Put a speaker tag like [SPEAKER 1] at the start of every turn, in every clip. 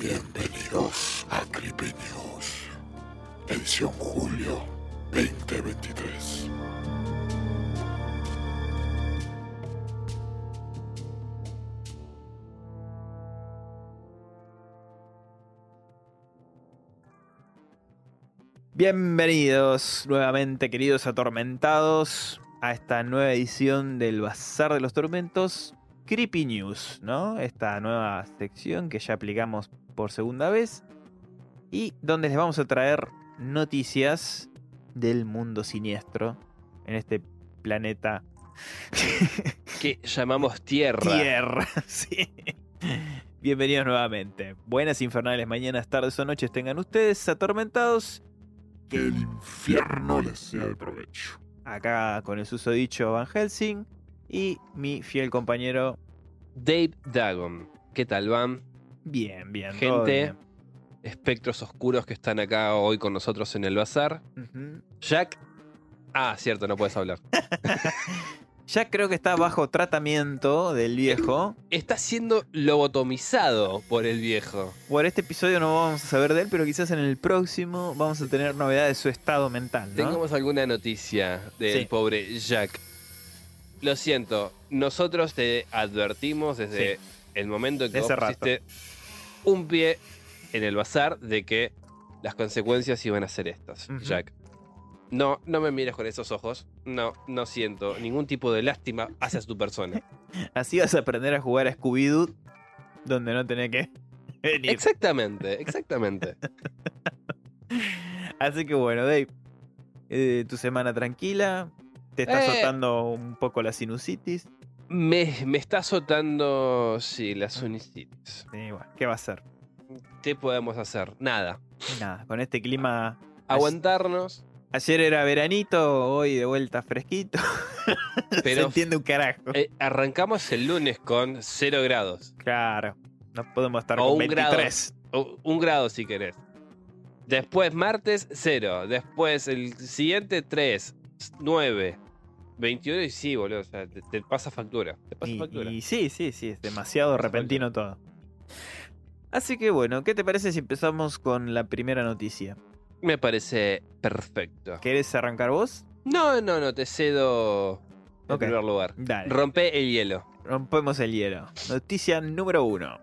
[SPEAKER 1] Bienvenidos a Creepy News, edición julio 2023.
[SPEAKER 2] Bienvenidos nuevamente, queridos atormentados, a esta nueva edición del Bazar de los Tormentos, Creepy News, ¿no? Esta nueva sección que ya aplicamos por segunda vez y donde les vamos a traer noticias del mundo siniestro en este planeta
[SPEAKER 3] que llamamos Tierra.
[SPEAKER 2] Tierra, sí. Bienvenidos nuevamente. Buenas infernales mañanas, tardes o noches tengan ustedes, atormentados.
[SPEAKER 1] Que el infierno les sea de provecho.
[SPEAKER 2] Acá con el susodicho Van Helsing y mi fiel compañero
[SPEAKER 3] Dave Dagon. ¿Qué tal, Van?
[SPEAKER 2] Bien, bien.
[SPEAKER 3] Gente,
[SPEAKER 2] bien.
[SPEAKER 3] espectros oscuros que están acá hoy con nosotros en el bazar. Jack. Ah, cierto, no puedes hablar.
[SPEAKER 2] Ya creo que está bajo tratamiento del viejo.
[SPEAKER 3] Está siendo lobotomizado por el viejo.
[SPEAKER 2] Por este episodio no vamos a saber de él, pero quizás en el próximo vamos a tener novedades de su estado mental, ¿no?
[SPEAKER 3] Tengamos alguna noticia del
[SPEAKER 2] Sí.
[SPEAKER 3] pobre Jack. Lo siento, nosotros te advertimos desde
[SPEAKER 2] Sí.
[SPEAKER 3] el momento en que vos
[SPEAKER 2] rato.
[SPEAKER 3] Un pie en el bazar de que las consecuencias iban a ser estas. Jack. No, no me mires con esos ojos. No, no siento ningún tipo de lástima hacia tu persona.
[SPEAKER 2] Así vas a aprender a jugar a Scooby-Doo donde no tenés que venir.
[SPEAKER 3] exactamente, exactamente.
[SPEAKER 2] Así que bueno, Dave, eh, tu semana tranquila. Te está
[SPEAKER 3] Eh.
[SPEAKER 2] azotando un poco la sinusitis.
[SPEAKER 3] Me, me está azotando, sí, la sinusitis.
[SPEAKER 2] Y bueno, ¿qué va a ser?
[SPEAKER 3] ¿Qué podemos hacer? Nada.
[SPEAKER 2] Nada, con este clima.
[SPEAKER 3] Aguantarnos,
[SPEAKER 2] Ayer era veranito, hoy de vuelta fresquito. Se
[SPEAKER 3] pero
[SPEAKER 2] entiende un carajo.
[SPEAKER 3] eh, arrancamos el lunes con 0 grados.
[SPEAKER 2] Claro, no podemos estar
[SPEAKER 3] O
[SPEAKER 2] con
[SPEAKER 3] un grado.
[SPEAKER 2] 23.
[SPEAKER 3] O un grado si querés. Después martes 0. Después el siguiente 3, 9, 21 y sí, boludo. O sea, te, te pasa factura. Te pasa
[SPEAKER 2] Y,
[SPEAKER 3] factura.
[SPEAKER 2] y sí, sí, sí, es demasiado repentino todo. Así que bueno, ¿qué te parece si empezamos con la primera noticia?
[SPEAKER 3] Me parece perfecto.
[SPEAKER 2] ¿Querés arrancar vos?
[SPEAKER 3] No, no, no, te cedo en primer lugar.
[SPEAKER 2] Dale.
[SPEAKER 3] Rompe el hielo.
[SPEAKER 2] Rompemos el hielo. Noticia número uno.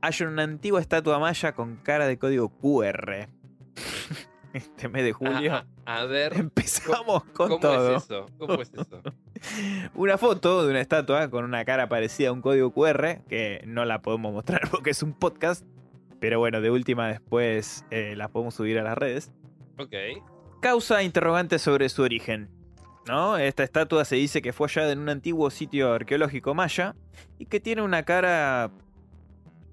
[SPEAKER 2] Hay una antigua estatua maya con cara de código QR. Este mes de julio.
[SPEAKER 3] A ver.
[SPEAKER 2] Empezamos con
[SPEAKER 3] ¿Cómo
[SPEAKER 2] todo.
[SPEAKER 3] es eso? ¿Cómo es eso?
[SPEAKER 2] Una foto de una estatua con una cara parecida a un código QR, que no la podemos mostrar porque es un podcast, pero bueno, de última después eh, la podemos subir a las redes.
[SPEAKER 3] Ok.
[SPEAKER 2] Causa interrogantes sobre su origen. ¿no? Esta estatua se dice que fue hallada en un antiguo sitio arqueológico maya y que tiene una cara...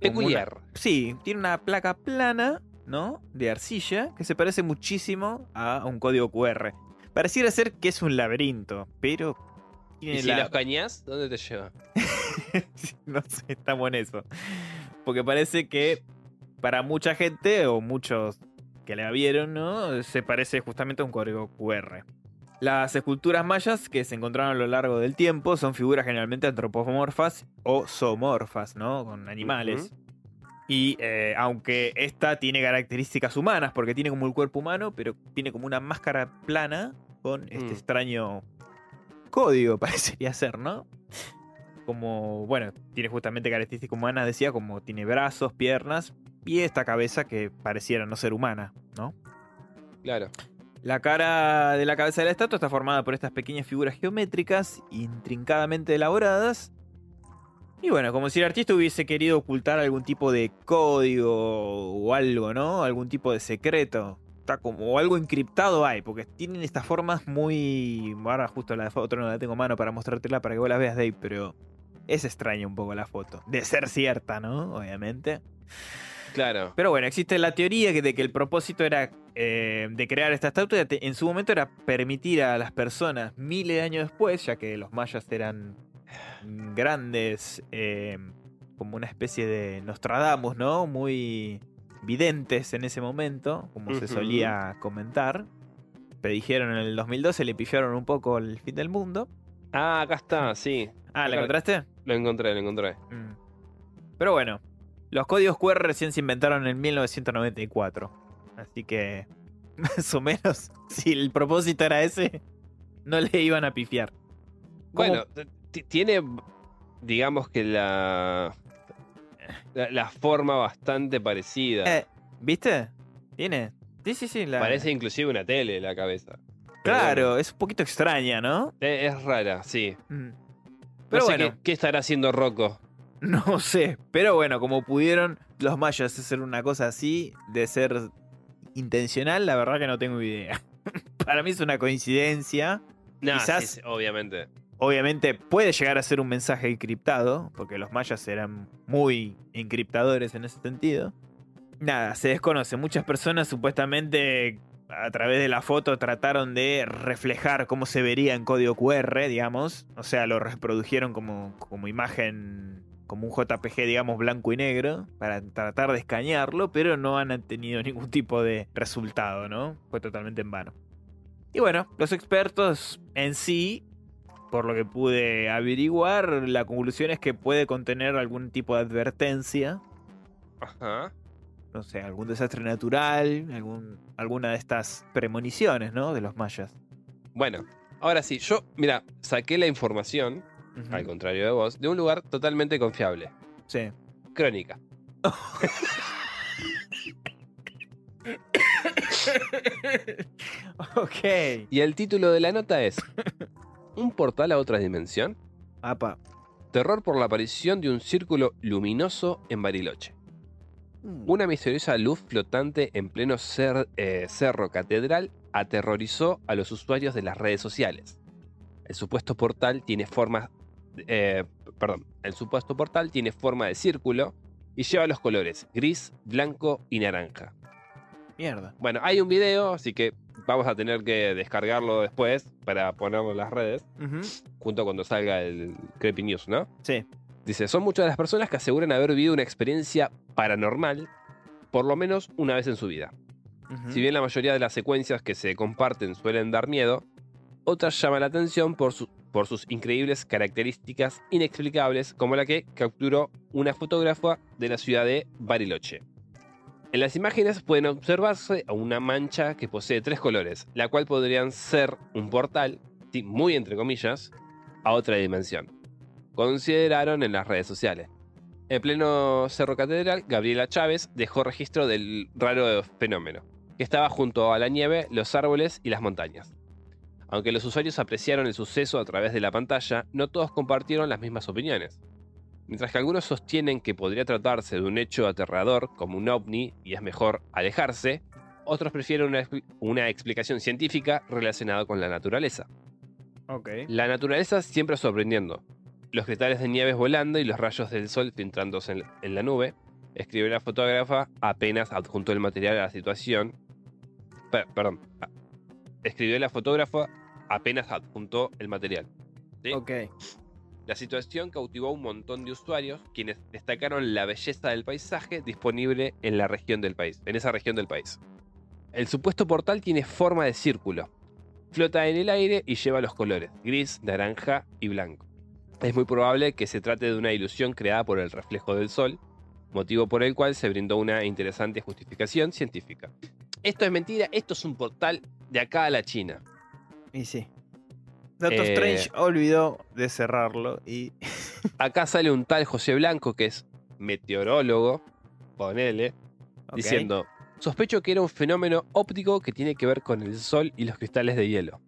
[SPEAKER 3] Peculiar.
[SPEAKER 2] una- sí, tiene una placa plana, ¿no? De arcilla que se parece muchísimo a un código QR. Pareciera ser que es un laberinto, pero...
[SPEAKER 3] ¿Y si
[SPEAKER 2] la-
[SPEAKER 3] los cañás? ¿Dónde te lleva?
[SPEAKER 2] no sé, estamos en eso. Porque parece que para mucha gente o muchos que la vieron, ¿no? Se parece justamente a un código QR. Las esculturas mayas que se encontraron a lo largo del tiempo son figuras generalmente antropomorfas o zoomorfas, ¿no? Con animales. Y eh, aunque esta tiene características humanas, porque tiene como el cuerpo humano, pero tiene como una máscara plana con este
[SPEAKER 3] Mm.
[SPEAKER 2] extraño código, parecería ser, ¿no? Como, bueno, tiene justamente características humanas, decía, como tiene brazos, piernas y esta cabeza que pareciera no ser humana, ¿no?
[SPEAKER 3] Claro.
[SPEAKER 2] La cara de la cabeza de la estatua está formada por estas pequeñas figuras geométricas intrincadamente elaboradas. Y bueno, como si el artista hubiese querido ocultar algún tipo de código o algo, ¿no? Algún tipo de secreto. Está como o algo encriptado hay, porque tienen estas formas muy. Ahora justo la foto no la tengo a mano para mostrártela para que vos la veas, Dave, pero es extraña un poco la foto. De ser cierta, ¿no? Obviamente.
[SPEAKER 3] Claro.
[SPEAKER 2] Pero bueno, existe la teoría de que el propósito era eh, de crear esta estatua en su momento era permitir a las personas miles de años después, ya que los mayas eran grandes, eh, como una especie de Nostradamus, ¿no? Muy videntes en ese momento, como se solía comentar. Predijeron en el 2012, le pifiaron un poco el fin del mundo.
[SPEAKER 3] Ah, acá está, sí.
[SPEAKER 2] Ah, ¿la encontraste?
[SPEAKER 3] Lo encontré, lo encontré.
[SPEAKER 2] Mm. Pero bueno, Los códigos QR recién se inventaron en 1994. Así que, más o menos, si el propósito era ese, no le iban a pifiar. ¿Cómo?
[SPEAKER 3] Bueno, tiene, digamos que la, la, la forma bastante parecida.
[SPEAKER 2] Eh, ¿Viste? ¿Tiene? Sí, sí, sí. la-
[SPEAKER 3] Parece inclusive una tele la cabeza.
[SPEAKER 2] Claro,
[SPEAKER 3] bueno,
[SPEAKER 2] es un poquito extraña, ¿no?
[SPEAKER 3] es rara, sí.
[SPEAKER 2] Mm.
[SPEAKER 3] Pero sé
[SPEAKER 2] bueno,
[SPEAKER 3] qué, qué estará haciendo Rocco.
[SPEAKER 2] no sé. Pero bueno, como pudieron los mayas hacer una cosa así, de ser intencional, la verdad que no tengo idea. Para mí es una coincidencia.
[SPEAKER 3] Nah,
[SPEAKER 2] Quizás-
[SPEAKER 3] sí, sí, obviamente.
[SPEAKER 2] Obviamente puede llegar a ser un mensaje encriptado, porque los mayas eran muy encriptadores en ese sentido. Nada, se desconoce. Muchas personas supuestamente a través de la foto trataron de reflejar cómo se vería en código QR, digamos. O sea, lo reprodujeron como, como imagen, como un JPG, digamos, blanco y negro, para tratar de escanearlo, pero no han tenido ningún tipo de resultado, ¿no? Fue totalmente en vano. Y bueno, los expertos en sí por lo que pude averiguar, la conclusión es que puede contener algún tipo de advertencia,
[SPEAKER 3] Ajá.
[SPEAKER 2] no sé, algún desastre natural, algún, alguna de estas premoniciones, ¿no? De los mayas.
[SPEAKER 3] Bueno, ahora sí, yo, mira, saqué la información, al contrario de vos, de un lugar totalmente confiable.
[SPEAKER 2] Sí.
[SPEAKER 3] Crónica.
[SPEAKER 2] ok.
[SPEAKER 3] Y el título de la nota es ¿Un portal a otra dimensión?
[SPEAKER 2] Apa.
[SPEAKER 3] Terror por la aparición de un círculo luminoso en Bariloche. Una misteriosa luz flotante en pleno cer- eh, cerro catedral aterrorizó a los usuarios de las redes sociales. El supuesto portal tiene forma, eh, perdón, el supuesto portal tiene forma de círculo y lleva los colores gris, blanco y naranja.
[SPEAKER 2] Mierda.
[SPEAKER 3] Bueno, hay un video, así que vamos a tener que descargarlo después para ponerlo en las redes, junto cuando salga el Creepy News, ¿no?
[SPEAKER 2] Sí.
[SPEAKER 3] Dice, son muchas las personas que aseguran haber vivido una experiencia paranormal por lo menos una vez en su vida. Si bien la mayoría de las secuencias que se comparten suelen dar miedo, otras llaman la atención por, su- por sus increíbles características inexplicables, como la que capturó una fotógrafa de la ciudad de Bariloche. En las imágenes pueden observarse una mancha que posee tres colores, la cual podrían ser un portal, muy entre comillas, a otra dimensión. Consideraron en las redes sociales. En pleno Cerro Catedral, Gabriela Chávez dejó registro del raro fenómeno, que estaba junto a la nieve, los árboles y las montañas. Aunque los usuarios apreciaron el suceso a través de la pantalla, no todos compartieron las mismas opiniones. Mientras que algunos sostienen que podría tratarse de un hecho aterrador, como un ovni, y es mejor alejarse, otros prefieren una, expli- una explicación científica relacionada con la naturaleza.
[SPEAKER 2] Ok.
[SPEAKER 3] La naturaleza siempre sorprendiendo. Los cristales de nieves volando y los rayos del sol filtrándose en, en la nube. Escribió la fotógrafa apenas adjuntó el material a la situación. Per- perdón. Escribió la fotógrafa apenas adjuntó el material. ¿sí?
[SPEAKER 2] Ok.
[SPEAKER 3] La situación cautivó a un montón de usuarios quienes destacaron la belleza del paisaje disponible en la región del país, en esa región del país. El supuesto portal tiene forma de círculo. Flota en el aire y lleva los colores gris, naranja y blanco. Es muy probable que se trate de una ilusión creada por el reflejo del sol, motivo por el cual se brindó una interesante justificación científica. Esto es mentira, esto es un portal de acá a la China.
[SPEAKER 2] Y sí. Doctor
[SPEAKER 3] Eh,
[SPEAKER 2] Strange olvidó de cerrarlo y.
[SPEAKER 3] Acá sale un tal José Blanco que es meteorólogo, ponele, diciendo, sospecho que era un fenómeno óptico que tiene que ver con el sol y los cristales de hielo.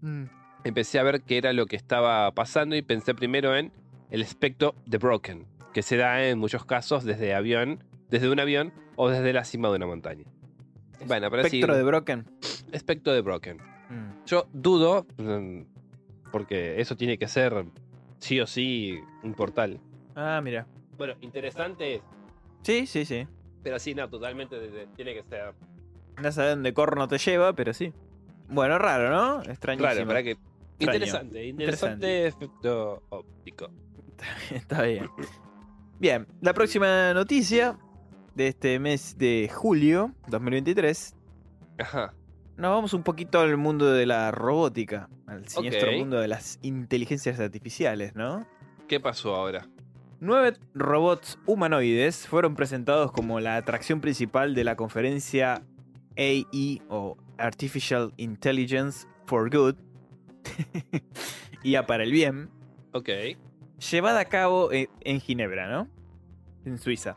[SPEAKER 2] Mm.
[SPEAKER 3] Empecé a ver qué era lo que estaba pasando y pensé primero en el espectro de Broken, que se da en muchos casos desde avión, desde un avión o desde la cima de una montaña. Bueno, pero sí,
[SPEAKER 2] Espectro de Broken.
[SPEAKER 3] espectro de Broken.
[SPEAKER 2] Mm.
[SPEAKER 3] Yo dudo, mm, porque eso tiene que ser sí o sí un portal.
[SPEAKER 2] Ah, mira.
[SPEAKER 3] Bueno, interesante es,
[SPEAKER 2] Sí, sí, sí.
[SPEAKER 3] pero sí, no, totalmente de- de- tiene que ser
[SPEAKER 2] No sabes dónde corno te lleva, pero sí. Bueno, raro, ¿no? Extrañísimo.
[SPEAKER 3] Claro, para que.
[SPEAKER 2] Extraño.
[SPEAKER 3] Interesante, interesante efecto óptico.
[SPEAKER 2] Está bien. Bien, la próxima noticia de este mes de julio 2023.
[SPEAKER 3] Ajá.
[SPEAKER 2] Nos vamos un poquito al mundo de la robótica, al siniestro mundo de las inteligencias artificiales, ¿no?
[SPEAKER 3] ¿Qué pasó ahora?
[SPEAKER 2] Nueve robots humanoides fueron presentados como la atracción principal de la conferencia AI o Artificial Intelligence for Good, IA para el bien,
[SPEAKER 3] Ok.
[SPEAKER 2] llevada a cabo en, en Ginebra, ¿no? En Suiza.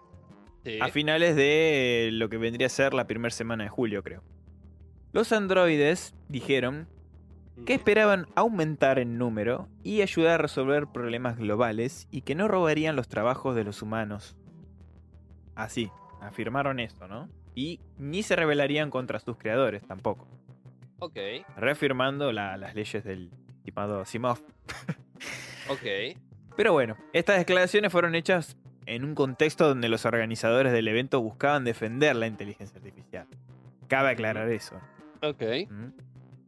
[SPEAKER 3] Sí.
[SPEAKER 2] A finales de lo que vendría a ser la primera semana de julio, creo. Los androides dijeron que esperaban aumentar en número y ayudar a resolver problemas globales y que no robarían los trabajos de los humanos. Así, afirmaron esto, ¿no? Y ni se rebelarían contra sus creadores tampoco,
[SPEAKER 3] Ok.
[SPEAKER 2] reafirmando la- las leyes del estimado Asimov.
[SPEAKER 3] Ok.
[SPEAKER 2] Pero bueno, estas declaraciones fueron hechas en un contexto donde los organizadores del evento buscaban defender la inteligencia artificial. Cabe aclarar eso.
[SPEAKER 3] Ok.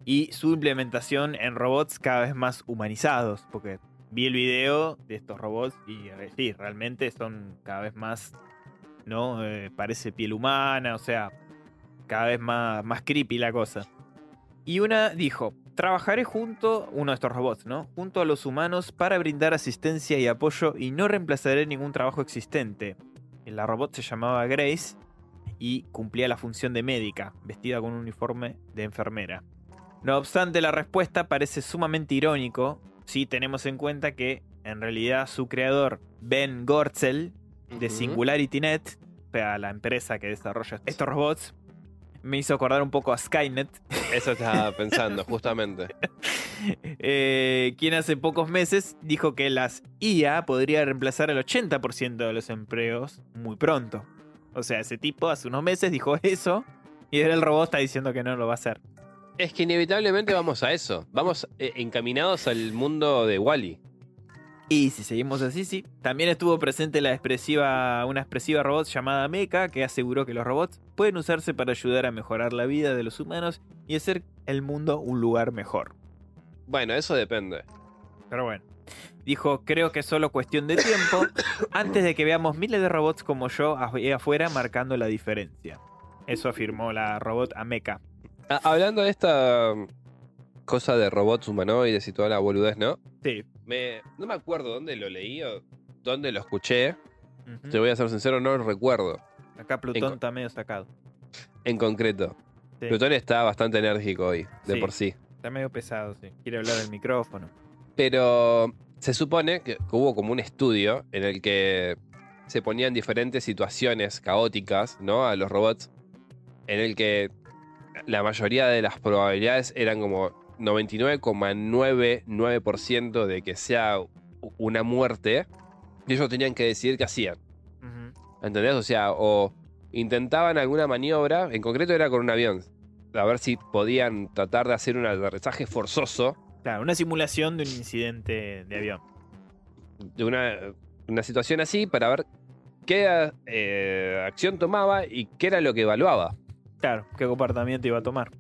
[SPEAKER 2] Y su implementación en robots cada vez más humanizados, porque vi el video de estos robots y eh, sí, realmente son cada vez más, ¿no? Eh, parece piel humana, o sea, cada vez más, más creepy la cosa. Y una dijo, trabajaré junto, uno de estos robots, ¿no? Junto a los humanos para brindar asistencia y apoyo y no reemplazaré ningún trabajo existente. La robot se llamaba Grace y cumplía la función de médica, vestida con un uniforme de enfermera. No obstante, la respuesta parece sumamente irónico si tenemos en cuenta que en realidad su creador, Ben Gortzel, de. SingularityNet, o sea, la empresa que desarrolla estos robots, me hizo acordar un poco a Skynet,
[SPEAKER 3] Eso estaba pensando, justamente.
[SPEAKER 2] eh, quien hace pocos meses dijo que las IA podría reemplazar el 80% de los empleos muy pronto. O sea, ese tipo hace unos meses dijo eso y ahora el robot está diciendo que no lo va a hacer.
[SPEAKER 3] Es que inevitablemente vamos a eso. Vamos eh, encaminados al mundo de Wally.
[SPEAKER 2] Y si seguimos así, sí. También estuvo presente la expresiva, una expresiva robot llamada Mecha que aseguró que los robots pueden usarse para ayudar a mejorar la vida de los humanos y hacer el mundo un lugar mejor.
[SPEAKER 3] Bueno, eso depende.
[SPEAKER 2] Pero bueno. Dijo, creo que es solo cuestión de tiempo antes de que veamos miles de robots como yo ahí afuera marcando la diferencia. Eso afirmó la robot Ameca.
[SPEAKER 3] Ah, hablando de esta um, cosa de robots humanoides y toda la boludez, ¿no?
[SPEAKER 2] Sí.
[SPEAKER 3] Me, no me acuerdo dónde lo leí o dónde lo escuché.
[SPEAKER 2] Ujú.
[SPEAKER 3] Te voy a ser sincero, no lo recuerdo
[SPEAKER 2] Acá Plutón
[SPEAKER 3] En-
[SPEAKER 2] está medio sacado.
[SPEAKER 3] en concreto.
[SPEAKER 2] Sí.
[SPEAKER 3] Plutón está bastante enérgico hoy, de
[SPEAKER 2] Sí.
[SPEAKER 3] por sí.
[SPEAKER 2] Está medio pesado, sí. Quiere hablar del micrófono.
[SPEAKER 3] Pero se supone que, hubo como un estudio en el que se ponían diferentes situaciones caóticas, ¿no? A los robots, en el que la mayoría de las probabilidades eran como 99,99% de que sea una muerte. Y ellos tenían que decidir qué hacían. ¿Entendés? O sea, o intentaban alguna maniobra, en concreto era con un avión, a ver si podían tratar de hacer un aterrizaje forzoso
[SPEAKER 2] Claro, una simulación de un incidente de avión.
[SPEAKER 3] de una, una situación así para ver qué eh, acción tomaba y qué era lo que evaluaba.
[SPEAKER 2] Claro, qué comportamiento iba a tomar.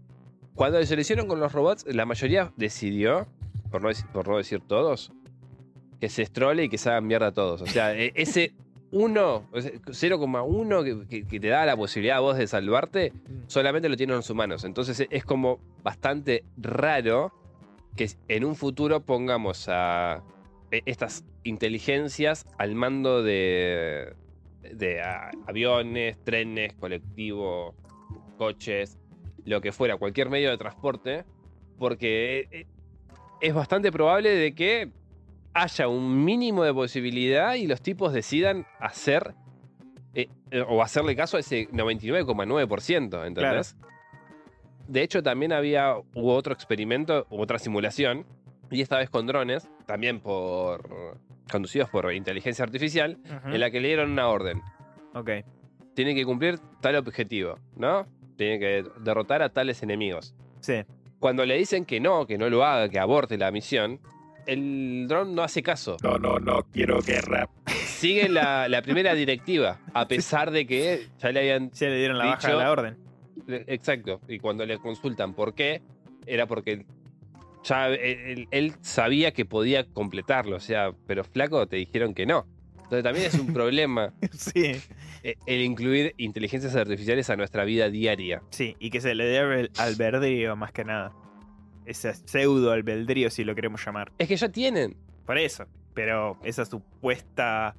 [SPEAKER 3] Cuando se lo hicieron con los robots, la mayoría decidió, por no, dec- por no decir todos, que se estrole y que se hagan mierda a todos. O sea, e- ese 1, o sea, 0,1 que, que- te da la posibilidad a vos de salvarte, solamente lo tienen los humanos. Entonces e- es como bastante raro que en un futuro pongamos a e- estas inteligencias al mando de, aviones, trenes, colectivos, coches, lo que fuera, cualquier medio de transporte, porque eh, es bastante probable de que haya un mínimo de posibilidad y los tipos decidan hacer o hacerle caso a ese 99,9%, ¿entendés? De hecho, también había, hubo otro experimento, otra simulación, y esta vez con drones, también por conducidos por inteligencia artificial, en la que le dieron una orden.
[SPEAKER 2] Ok.
[SPEAKER 3] Tiene que cumplir tal objetivo, ¿no? Tiene que derrotar a tales enemigos.
[SPEAKER 2] Sí.
[SPEAKER 3] Cuando le dicen que no, que no lo haga, que aborte la misión, el dron no hace caso.
[SPEAKER 1] No, no, no quiero guerra.
[SPEAKER 3] Sigue la, la primera directiva, a pesar de que ya le habían
[SPEAKER 2] Ya le dieron la baja de la orden.
[SPEAKER 3] Exacto. Y cuando le consultan por qué, era porque ya él, él sabía que podía completarlo. O sea, pero flaco, te dijeron que no. Entonces también es un problema
[SPEAKER 2] sí.
[SPEAKER 3] eh, el incluir inteligencias artificiales a nuestra vida diaria.
[SPEAKER 2] Sí, y que se le dé al- albedrío más que nada. Ese pseudo albedrío, si lo queremos llamar.
[SPEAKER 3] Es que ya tienen.
[SPEAKER 2] Por eso. Pero esa supuesta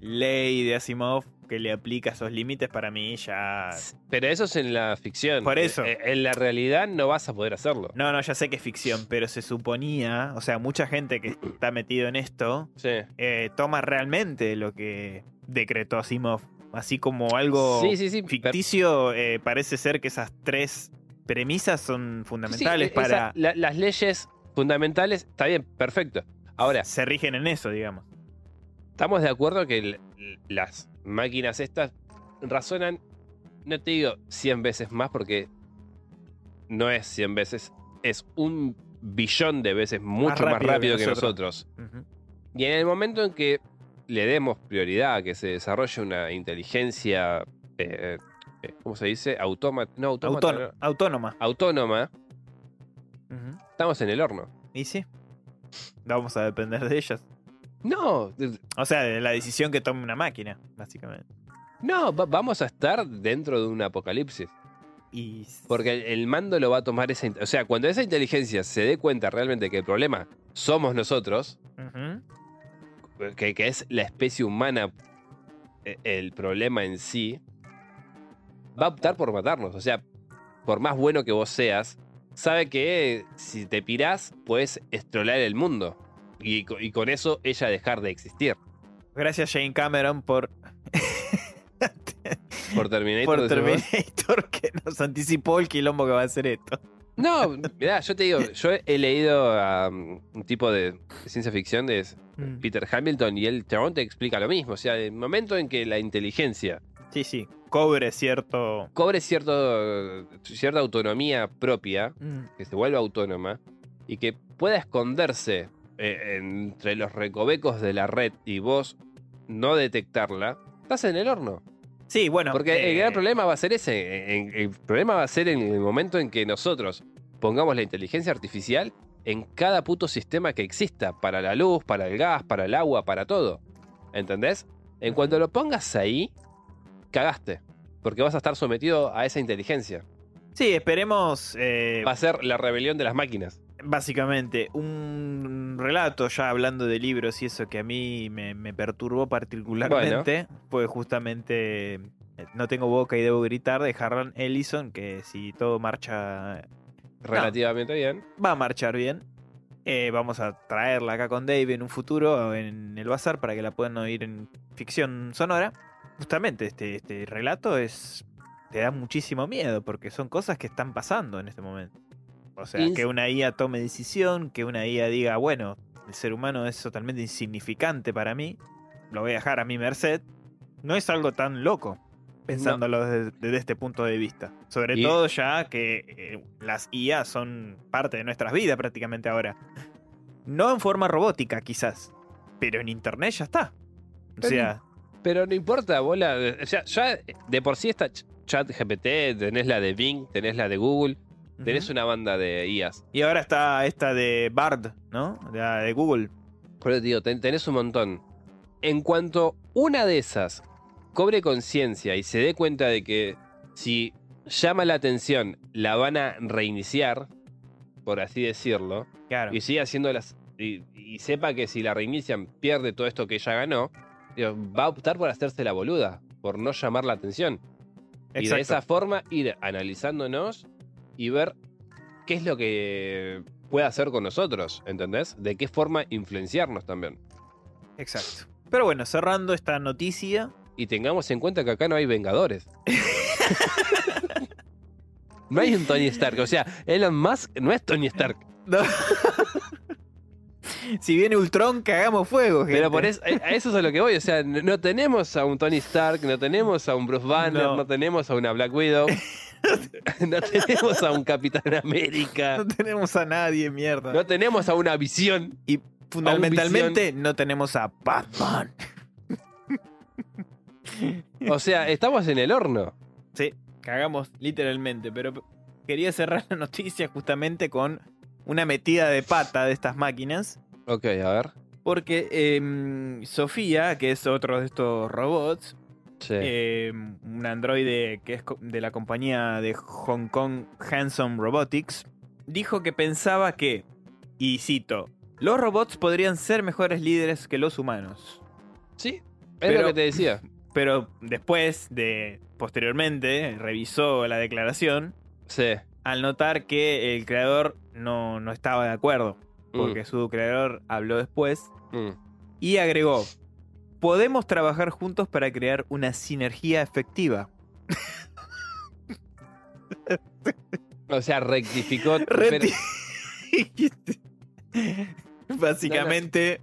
[SPEAKER 2] ley de Asimov que le aplica esos límites, para mí ya...
[SPEAKER 3] Pero eso es en la ficción.
[SPEAKER 2] Por eso.
[SPEAKER 3] Eh, En la realidad no vas a poder hacerlo.
[SPEAKER 2] No, no, ya sé que es ficción, pero se suponía, o sea, mucha gente que está metido en esto
[SPEAKER 3] Sí.
[SPEAKER 2] eh, toma realmente lo que decretó Asimov. Así como algo
[SPEAKER 3] Sí, sí,
[SPEAKER 2] ficticio, eh, parece ser que esas tres premisas son fundamentales
[SPEAKER 3] esa-
[SPEAKER 2] para...
[SPEAKER 3] la- las leyes fundamentales, está bien, perfecto. Ahora,
[SPEAKER 2] Se rigen en eso, digamos.
[SPEAKER 3] estamos de acuerdo que el- las máquinas estas razonan, no te digo 100 veces más porque no es 100 veces, es un billón de veces mucho más
[SPEAKER 2] rápido
[SPEAKER 3] rápido,
[SPEAKER 2] que
[SPEAKER 3] que,
[SPEAKER 2] nosotros.
[SPEAKER 3] Y en el momento en que le demos prioridad a que se desarrolle una inteligencia, eh, eh, ¿cómo se dice? Autómata, no, autómata,
[SPEAKER 2] Autóno-
[SPEAKER 3] no.
[SPEAKER 2] Autónoma.
[SPEAKER 3] autónoma, estamos en el horno.
[SPEAKER 2] Y sí. Vamos a depender de ellas.
[SPEAKER 3] No,
[SPEAKER 2] O sea, de la decisión que tome una máquina, básicamente.
[SPEAKER 3] no, va- vamos a estar dentro de un apocalipsis.
[SPEAKER 2] Y
[SPEAKER 3] Porque el, mando lo va a tomar esa... O sea, cuando esa inteligencia se dé cuenta realmente que el problema somos nosotros, que, que es la especie humana eh, el problema en sí, va a optar por matarnos. O sea, por más bueno que vos seas, sabe que si te pirás, puedes estrolar el mundo. Y, co- y con eso ella dejar de existir.
[SPEAKER 2] Gracias Jane Cameron por,
[SPEAKER 3] Por Terminator.
[SPEAKER 2] por. Terminator que nos anticipó el quilombo que va a hacer esto.
[SPEAKER 3] No, mirá, yo te digo, yo he leído a um, un tipo de ciencia ficción de
[SPEAKER 2] Mm.
[SPEAKER 3] Peter Hamilton y el chabón te explica lo mismo. O sea, el momento en que la inteligencia
[SPEAKER 2] Sí, sí. Cobre cierto.
[SPEAKER 3] cobre cierto, cierta autonomía propia,
[SPEAKER 2] Mm.
[SPEAKER 3] que se vuelva autónoma y que pueda esconderse eh, entre los recovecos de la red y vos no detectarla, estás en el horno.
[SPEAKER 2] Sí, bueno.
[SPEAKER 3] Porque el
[SPEAKER 2] eh,
[SPEAKER 3] gran problema va a ser ese. El problema va a ser en el momento en que nosotros pongamos la inteligencia artificial en cada puto sistema que exista, para la luz, para el gas, para el agua, para todo. ¿Entendés? En cuanto lo pongas ahí, cagaste. Porque vas a estar sometido a esa inteligencia.
[SPEAKER 2] Sí, esperemos. eh,
[SPEAKER 3] Va a ser la rebelión de las máquinas.
[SPEAKER 2] Básicamente, un relato, ya hablando de libros y eso que a mí me, me perturbó particularmente, fue justamente eh, No tengo boca y debo gritar de Harlan Ellison, que si todo marcha
[SPEAKER 3] Relativamente bien.
[SPEAKER 2] va a marchar bien. Eh, vamos a traerla acá con Dave en un futuro en el bazar para que la puedan oír en ficción sonora. Justamente este, este relato es te da muchísimo miedo porque son cosas que están pasando en este momento. O sea, que una IA tome decisión, que una IA diga, bueno, el ser humano es totalmente insignificante para mí, lo voy a dejar a mi merced, no es algo tan loco pensándolo desde, desde este punto de vista. Sobre
[SPEAKER 3] Y-
[SPEAKER 2] todo ya que eh, las IA son parte de nuestras vidas prácticamente ahora. No en forma robótica, quizás, pero en internet ya está. O
[SPEAKER 3] Pero
[SPEAKER 2] sea,
[SPEAKER 3] Pero no importa, bola. O sea, ya de por sí está Ch- Chat GPT, tenés la de Bing, tenés la de Google, tenés
[SPEAKER 2] ujú.
[SPEAKER 3] una banda de IAs.
[SPEAKER 2] y ahora está esta de Bard, ¿no? La de Google.
[SPEAKER 3] Por eso digo, ten- tenés un montón. En cuanto una de esas cobre conciencia y se dé cuenta de que si llama la atención la van a reiniciar, por así decirlo,
[SPEAKER 2] Claro.
[SPEAKER 3] y sigue haciendo las. Y, y sepa que si la reinician pierde todo esto que ella ganó, digo, va a optar por hacerse la boluda, por no llamar la atención. Y de
[SPEAKER 2] Exacto.
[SPEAKER 3] esa forma ir analizándonos y ver qué es lo que puede hacer con nosotros, ¿entendés? De qué forma influenciarnos también.
[SPEAKER 2] Exacto. Pero bueno, cerrando esta noticia.
[SPEAKER 3] Y tengamos en cuenta que acá no hay vengadores. no hay un Tony Stark. O sea, Elon Musk no es Tony Stark.
[SPEAKER 2] no- si viene Ultron, que hagamos fuego, gente.
[SPEAKER 3] Pero por eso, a eso es a lo que voy. O sea, no no tenemos a un Tony Stark, no tenemos a un Bruce Banner,
[SPEAKER 2] No.
[SPEAKER 3] no, tenemos a una Black Widow, no tenemos a un Capitán América,
[SPEAKER 2] No tenemos a nadie, mierda.
[SPEAKER 3] no tenemos a una visión.
[SPEAKER 2] y fundamentalmente no tenemos a Batman.
[SPEAKER 3] O sea, estamos en el horno.
[SPEAKER 2] Sí, cagamos literalmente, pero quería cerrar la noticia justamente con una metida de pata de estas máquinas.
[SPEAKER 3] Ok, a ver.
[SPEAKER 2] Porque em, Sofía, que es otro de estos robots,
[SPEAKER 3] Sí.
[SPEAKER 2] em, un androide que es de la compañía de Hong Kong Handsome Robotics, dijo que pensaba que, y cito, los robots podrían ser mejores líderes que los humanos.
[SPEAKER 3] sí, Es
[SPEAKER 2] Pero-
[SPEAKER 3] lo que te decía.
[SPEAKER 2] Pero después de, posteriormente, revisó la declaración
[SPEAKER 3] Sí.
[SPEAKER 2] al notar que el creador no, no estaba de acuerdo. Porque su creador habló después
[SPEAKER 3] Mm, mm.
[SPEAKER 2] y agregó, podemos trabajar juntos para crear una sinergia efectiva.
[SPEAKER 3] O sea, rectificó. Pero-
[SPEAKER 2] Básicamente,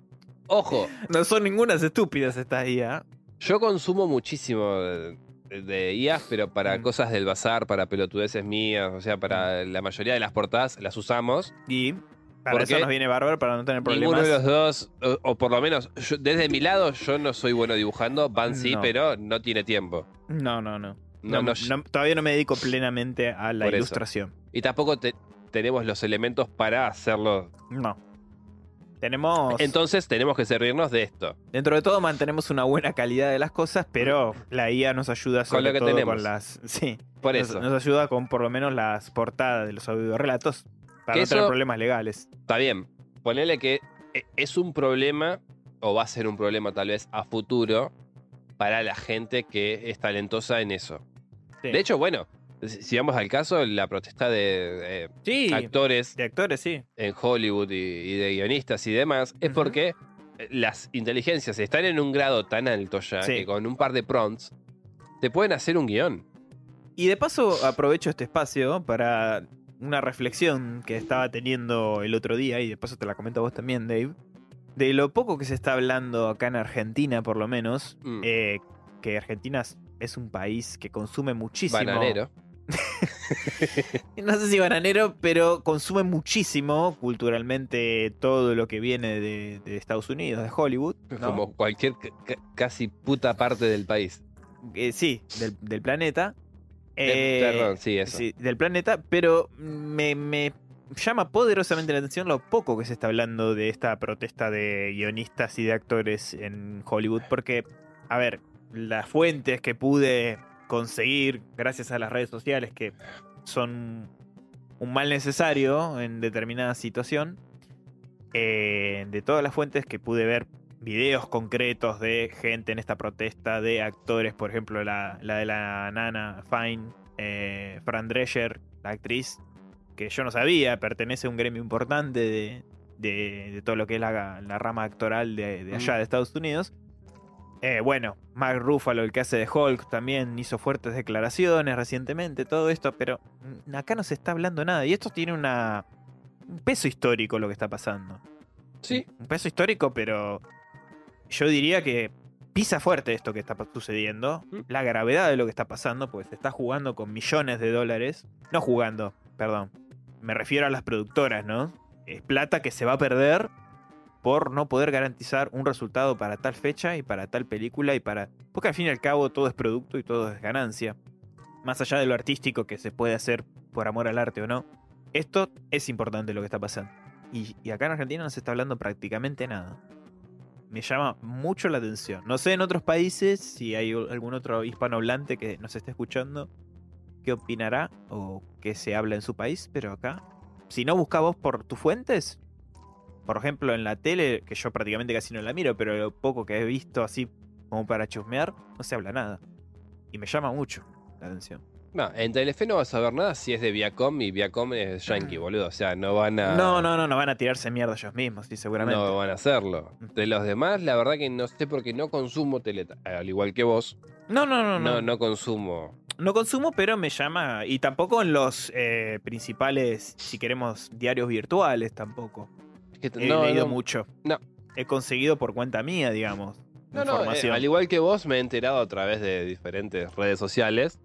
[SPEAKER 3] ojo,
[SPEAKER 2] no son ningunas estúpidas estas IA.
[SPEAKER 3] yo consumo muchísimo de, de IAs, pero para
[SPEAKER 2] Mm.
[SPEAKER 3] cosas del bazar, para pelotudeces mías, o sea, para la mayoría de las portadas las usamos.
[SPEAKER 2] Y para
[SPEAKER 3] ¿Por
[SPEAKER 2] eso nos viene bárbaro para no tener
[SPEAKER 3] Ninguno
[SPEAKER 2] problemas.
[SPEAKER 3] de los dos, o, o por lo menos, yo- desde mi lado, yo no soy bueno dibujando. Van sí,
[SPEAKER 2] No.
[SPEAKER 3] pero no tiene tiempo.
[SPEAKER 2] No, no, no. Todavía no me dedico plenamente a la
[SPEAKER 3] eso.
[SPEAKER 2] ilustración.
[SPEAKER 3] y tampoco te- tenemos los elementos para hacerlo.
[SPEAKER 2] No. Tenemos.
[SPEAKER 3] Entonces tenemos que servirnos de esto.
[SPEAKER 2] dentro de todo mantenemos una buena calidad de las cosas, pero la IA nos ayuda sobre
[SPEAKER 3] lo que
[SPEAKER 2] todo
[SPEAKER 3] tenemos.
[SPEAKER 2] con las. Sí.
[SPEAKER 3] Por
[SPEAKER 2] nos,
[SPEAKER 3] eso.
[SPEAKER 2] nos ayuda con por lo menos las portadas de los audiorelatos. Para
[SPEAKER 3] Que
[SPEAKER 2] no tener problemas legales.
[SPEAKER 3] Está bien. Ponele que e- es un problema, o va a ser un problema tal vez a futuro, para la gente que es talentosa en eso.
[SPEAKER 2] Sí.
[SPEAKER 3] De hecho, bueno, si vamos al caso, la protesta de eh,
[SPEAKER 2] sí.
[SPEAKER 3] actores
[SPEAKER 2] De actores, sí.
[SPEAKER 3] en Hollywood y, y de guionistas y demás, es porque eh, las inteligencias están en un grado tan alto ya
[SPEAKER 2] Sí.
[SPEAKER 3] que con un par de prompts te pueden hacer un guion.
[SPEAKER 2] Y de paso aprovecho este espacio para una reflexión que estaba teniendo el otro día, y de paso te la comento a vos también, Dave, de lo poco que se está hablando acá en Argentina, por lo menos,
[SPEAKER 3] Mm.
[SPEAKER 2] eh, que Argentina es- un país que consume muchísimo.
[SPEAKER 3] Bananero.
[SPEAKER 2] No sé si bananero, pero consume muchísimo culturalmente todo lo que viene de, de Estados Unidos, de Hollywood. ¿no?
[SPEAKER 3] Como cualquier ca- ca- casi puta parte del país.
[SPEAKER 2] Eh, sí, del, del planeta.
[SPEAKER 3] Eh, perdón, sí, eso.
[SPEAKER 2] Sí, del planeta, pero me, me llama poderosamente la atención lo poco que se está hablando de esta protesta de guionistas y de actores en Hollywood, porque, a ver, las fuentes que pude conseguir gracias a las redes sociales, que son un mal necesario en determinada situación, eh, de todas las fuentes que pude ver videos concretos de gente en esta protesta, de actores, por ejemplo, la, la de la nana Fine, eh, Fran Drescher, la actriz, que yo no sabía, pertenece a un gremio importante de, de- de todo lo que es la, la rama actoral de, de allá de Estados Unidos. Eh, bueno, Mark Ruffalo, el que hace de Hulk, también hizo fuertes declaraciones recientemente, todo esto, pero acá no se está hablando nada. Y esto tiene una, un peso histórico lo que está pasando.
[SPEAKER 3] Sí,
[SPEAKER 2] Un peso histórico, pero yo diría que pisa fuerte esto que está sucediendo. La gravedad de lo que está pasando, pues se está jugando con millones de dólares. No jugando, perdón. Me refiero a las productoras, ¿no? Es plata que se va a perder por no poder garantizar un resultado para tal fecha y para tal película y para... Porque al fin y al cabo todo es producto y todo es ganancia. Más allá de lo artístico que se puede hacer por amor al arte o no. Esto es importante lo que está pasando. Y, y acá en Argentina no se está hablando prácticamente nada. Me llama mucho la atención. No sé en otros países si hay algún otro hispanohablante que nos esté escuchando qué opinará o qué se habla en su país, pero acá, si no buscas vos por tus fuentes, por ejemplo en la tele, que yo prácticamente casi no la miro, pero lo poco que he visto así como para chusmear, no se habla nada. Y me llama mucho la atención.
[SPEAKER 3] No, en Telefe no vas a ver nada si es de Viacom y Viacom es Yankee, boludo. O sea, no van a.
[SPEAKER 2] No, no, no, no van a tirarse mierda ellos mismos, sí, seguramente.
[SPEAKER 3] No van a hacerlo. De los demás, la verdad que no sé porque no consumo tele. Al igual que vos,
[SPEAKER 2] No, no, no,
[SPEAKER 3] no,
[SPEAKER 2] no.
[SPEAKER 3] no consumo.
[SPEAKER 2] No consumo, pero me llama. Y tampoco en los eh, principales, si queremos, diarios virtuales tampoco.
[SPEAKER 3] Es que
[SPEAKER 2] He
[SPEAKER 3] no,
[SPEAKER 2] leído
[SPEAKER 3] no,
[SPEAKER 2] mucho.
[SPEAKER 3] No.
[SPEAKER 2] He conseguido por cuenta mía, digamos.
[SPEAKER 3] no, no, eh, al igual que vos, me he enterado a través de diferentes redes sociales.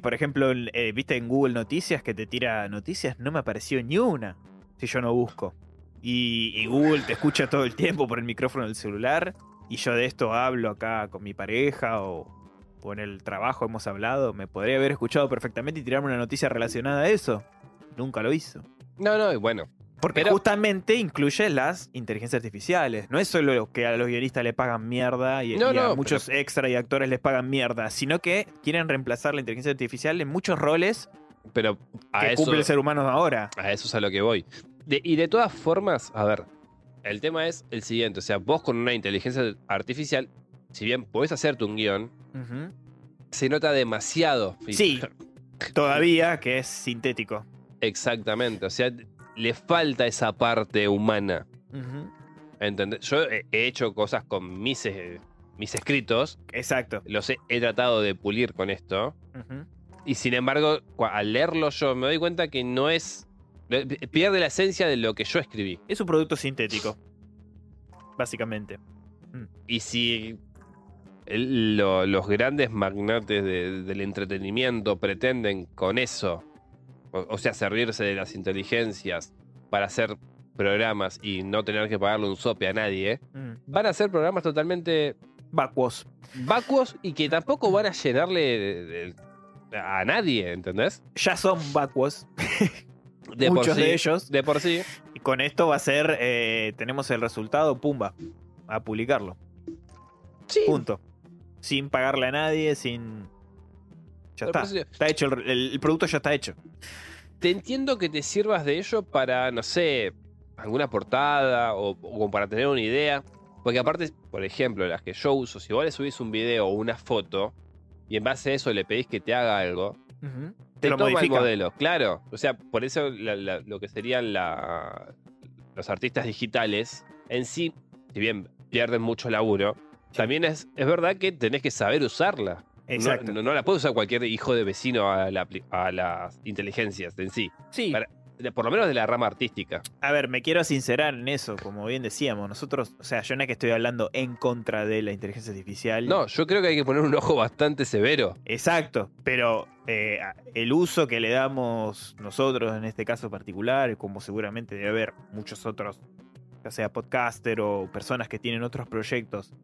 [SPEAKER 2] Por ejemplo, eh, viste en Google Noticias que te tira noticias, no me apareció ni una si yo no busco. Y, y Google te escucha todo el tiempo por el micrófono del celular. Y yo de esto hablo acá con mi pareja o, o en el trabajo hemos hablado. Me podría haber escuchado perfectamente y tirarme una noticia relacionada a eso. Nunca lo hizo.
[SPEAKER 3] No, no, y bueno.
[SPEAKER 2] Porque
[SPEAKER 3] Pero-
[SPEAKER 2] justamente incluye las inteligencias artificiales. No es solo lo que a los guionistas le pagan mierda y,
[SPEAKER 3] No,
[SPEAKER 2] y a
[SPEAKER 3] no,
[SPEAKER 2] muchos extras y actores les pagan mierda, sino que quieren reemplazar la inteligencia artificial en muchos roles
[SPEAKER 3] Pero a
[SPEAKER 2] que
[SPEAKER 3] eso,
[SPEAKER 2] cumple el ser humano ahora.
[SPEAKER 3] a eso es a lo que voy. De- y de todas formas, a ver, el tema es el siguiente. O sea, vos con una inteligencia artificial si bien podés hacerte un
[SPEAKER 2] guion,
[SPEAKER 3] se nota demasiado.
[SPEAKER 2] Sí. Todavía que es sintético.
[SPEAKER 3] Exactamente. O sea, le falta esa parte humana. Yo he he hecho cosas con mis, eh, mis escritos,
[SPEAKER 2] Exacto.
[SPEAKER 3] los he, he tratado de pulir con esto. Y sin embargo, al leerlo yo me doy cuenta que no es. Pierde la esencia de lo que yo escribí.
[SPEAKER 2] Es un producto sintético. Básicamente.
[SPEAKER 3] Y si el- lo- los grandes magnates de- del entretenimiento pretenden con eso, o, o sea, servirse de las inteligencias para hacer programas y no tener que pagarle un sope a nadie,
[SPEAKER 2] Mm.
[SPEAKER 3] van a hacer programas totalmente
[SPEAKER 2] Vacuos.
[SPEAKER 3] vacuos y que tampoco van a llenarle a nadie, ¿entendés?
[SPEAKER 2] Ya son vacuos.
[SPEAKER 3] De por
[SPEAKER 2] Muchos
[SPEAKER 3] sí-
[SPEAKER 2] de ellos.
[SPEAKER 3] De por sí.
[SPEAKER 2] Y con esto va a ser. eh, tenemos el resultado, pumba. A publicarlo.
[SPEAKER 3] Sí.
[SPEAKER 2] Punto. Sin pagarle a nadie, sin. Ya está.
[SPEAKER 3] por eso-
[SPEAKER 2] Está hecho. El, el- el producto ya está hecho.
[SPEAKER 3] Te entiendo que te sirvas de ello para, no sé, alguna portada o, para tener una idea. Porque aparte, por ejemplo, las que yo uso, si vos le subís un video o una foto y en base a eso le pedís que te haga algo, te
[SPEAKER 2] Te lo
[SPEAKER 3] toma el
[SPEAKER 2] modifica.
[SPEAKER 3] modelo, claro. O sea, por eso la- la- lo que serían la- los artistas digitales en sí, si bien pierden mucho laburo, también es, es verdad que tenés que saber usarla. No-
[SPEAKER 2] Exacto.
[SPEAKER 3] No, no la puede usar cualquier hijo de vecino a, la apli- a las inteligencias en sí.
[SPEAKER 2] Sí.
[SPEAKER 3] Para- por lo menos de la rama artística.
[SPEAKER 2] A ver, me quiero sincerar en eso, como bien decíamos. Nosotros, o sea, yo no es que estoy hablando en contra de la inteligencia artificial.
[SPEAKER 3] No, yo creo que hay que poner un ojo bastante severo.
[SPEAKER 2] Exacto, pero eh, el uso que le damos nosotros en este caso particular, como seguramente debe haber muchos otros, ya sea podcaster o personas que tienen otros proyectos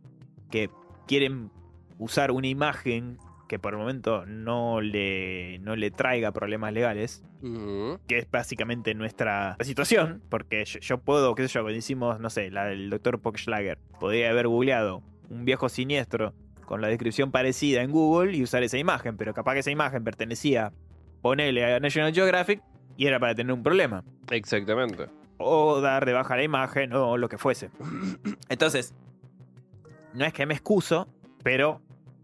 [SPEAKER 2] que quieren usar una imagen que por el momento no le, no le traiga problemas legales, que es básicamente nuestra situación, porque yo, yo puedo, qué sé yo, cuando hicimos, no sé, la del doctor Pockschlager, podría haber googleado un viejo siniestro con la descripción parecida en Google y usar esa imagen, pero capaz que esa imagen pertenecía, ponele a National Geographic y era para tener un problema.
[SPEAKER 3] Exactamente.
[SPEAKER 2] O dar de baja la imagen o lo que fuese. Entonces, no es que me excuso, pero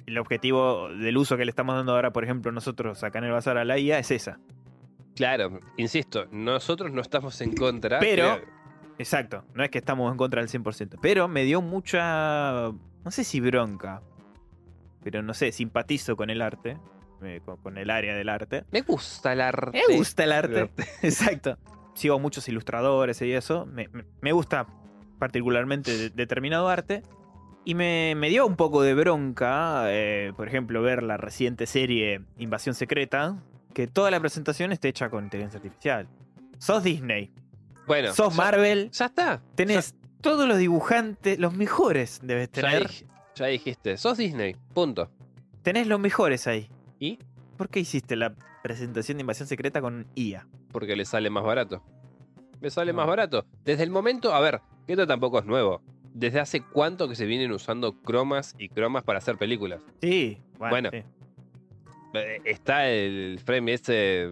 [SPEAKER 2] el objetivo del uso que le estamos dando ahora, por ejemplo, nosotros acá en el Bazar a la IA es esa.
[SPEAKER 3] Claro, insisto, nosotros no estamos en contra.
[SPEAKER 2] Pero- Exacto, no es que estamos en contra del 100%, pero me dio mucha, no sé si bronca, pero no sé, simpatizo con el arte, eh, con, con el área del arte.
[SPEAKER 3] me gusta el arte.
[SPEAKER 2] Me gusta el arte,
[SPEAKER 3] El arte.
[SPEAKER 2] exacto. Sigo muchos ilustradores y eso, me, me- gusta particularmente de- determinado arte. Y me, me dio un poco de bronca, eh, por ejemplo, ver la reciente serie Invasión Secreta, que toda la presentación esté hecha con inteligencia artificial. Sos Disney,
[SPEAKER 3] Bueno,
[SPEAKER 2] sos
[SPEAKER 3] ya-
[SPEAKER 2] Marvel,
[SPEAKER 3] Ya está.
[SPEAKER 2] Tenés todos los dibujantes, los mejores debes
[SPEAKER 3] Ya,
[SPEAKER 2] tener.
[SPEAKER 3] dij- ya dijiste, sos Disney. Punto.
[SPEAKER 2] Tenés los mejores ahí.
[SPEAKER 3] ¿Y?
[SPEAKER 2] ¿Por qué hiciste la presentación de Invasión Secreta con IA?
[SPEAKER 3] Porque le sale más barato. Le sale
[SPEAKER 2] No.
[SPEAKER 3] más barato. Desde el momento, a ver, esto tampoco es nuevo. ¿Desde hace cuánto que se vienen usando cromas y cromas para hacer películas?
[SPEAKER 2] Sí, bueno.
[SPEAKER 3] Bueno.
[SPEAKER 2] sí.
[SPEAKER 3] Eh, Está el frame ese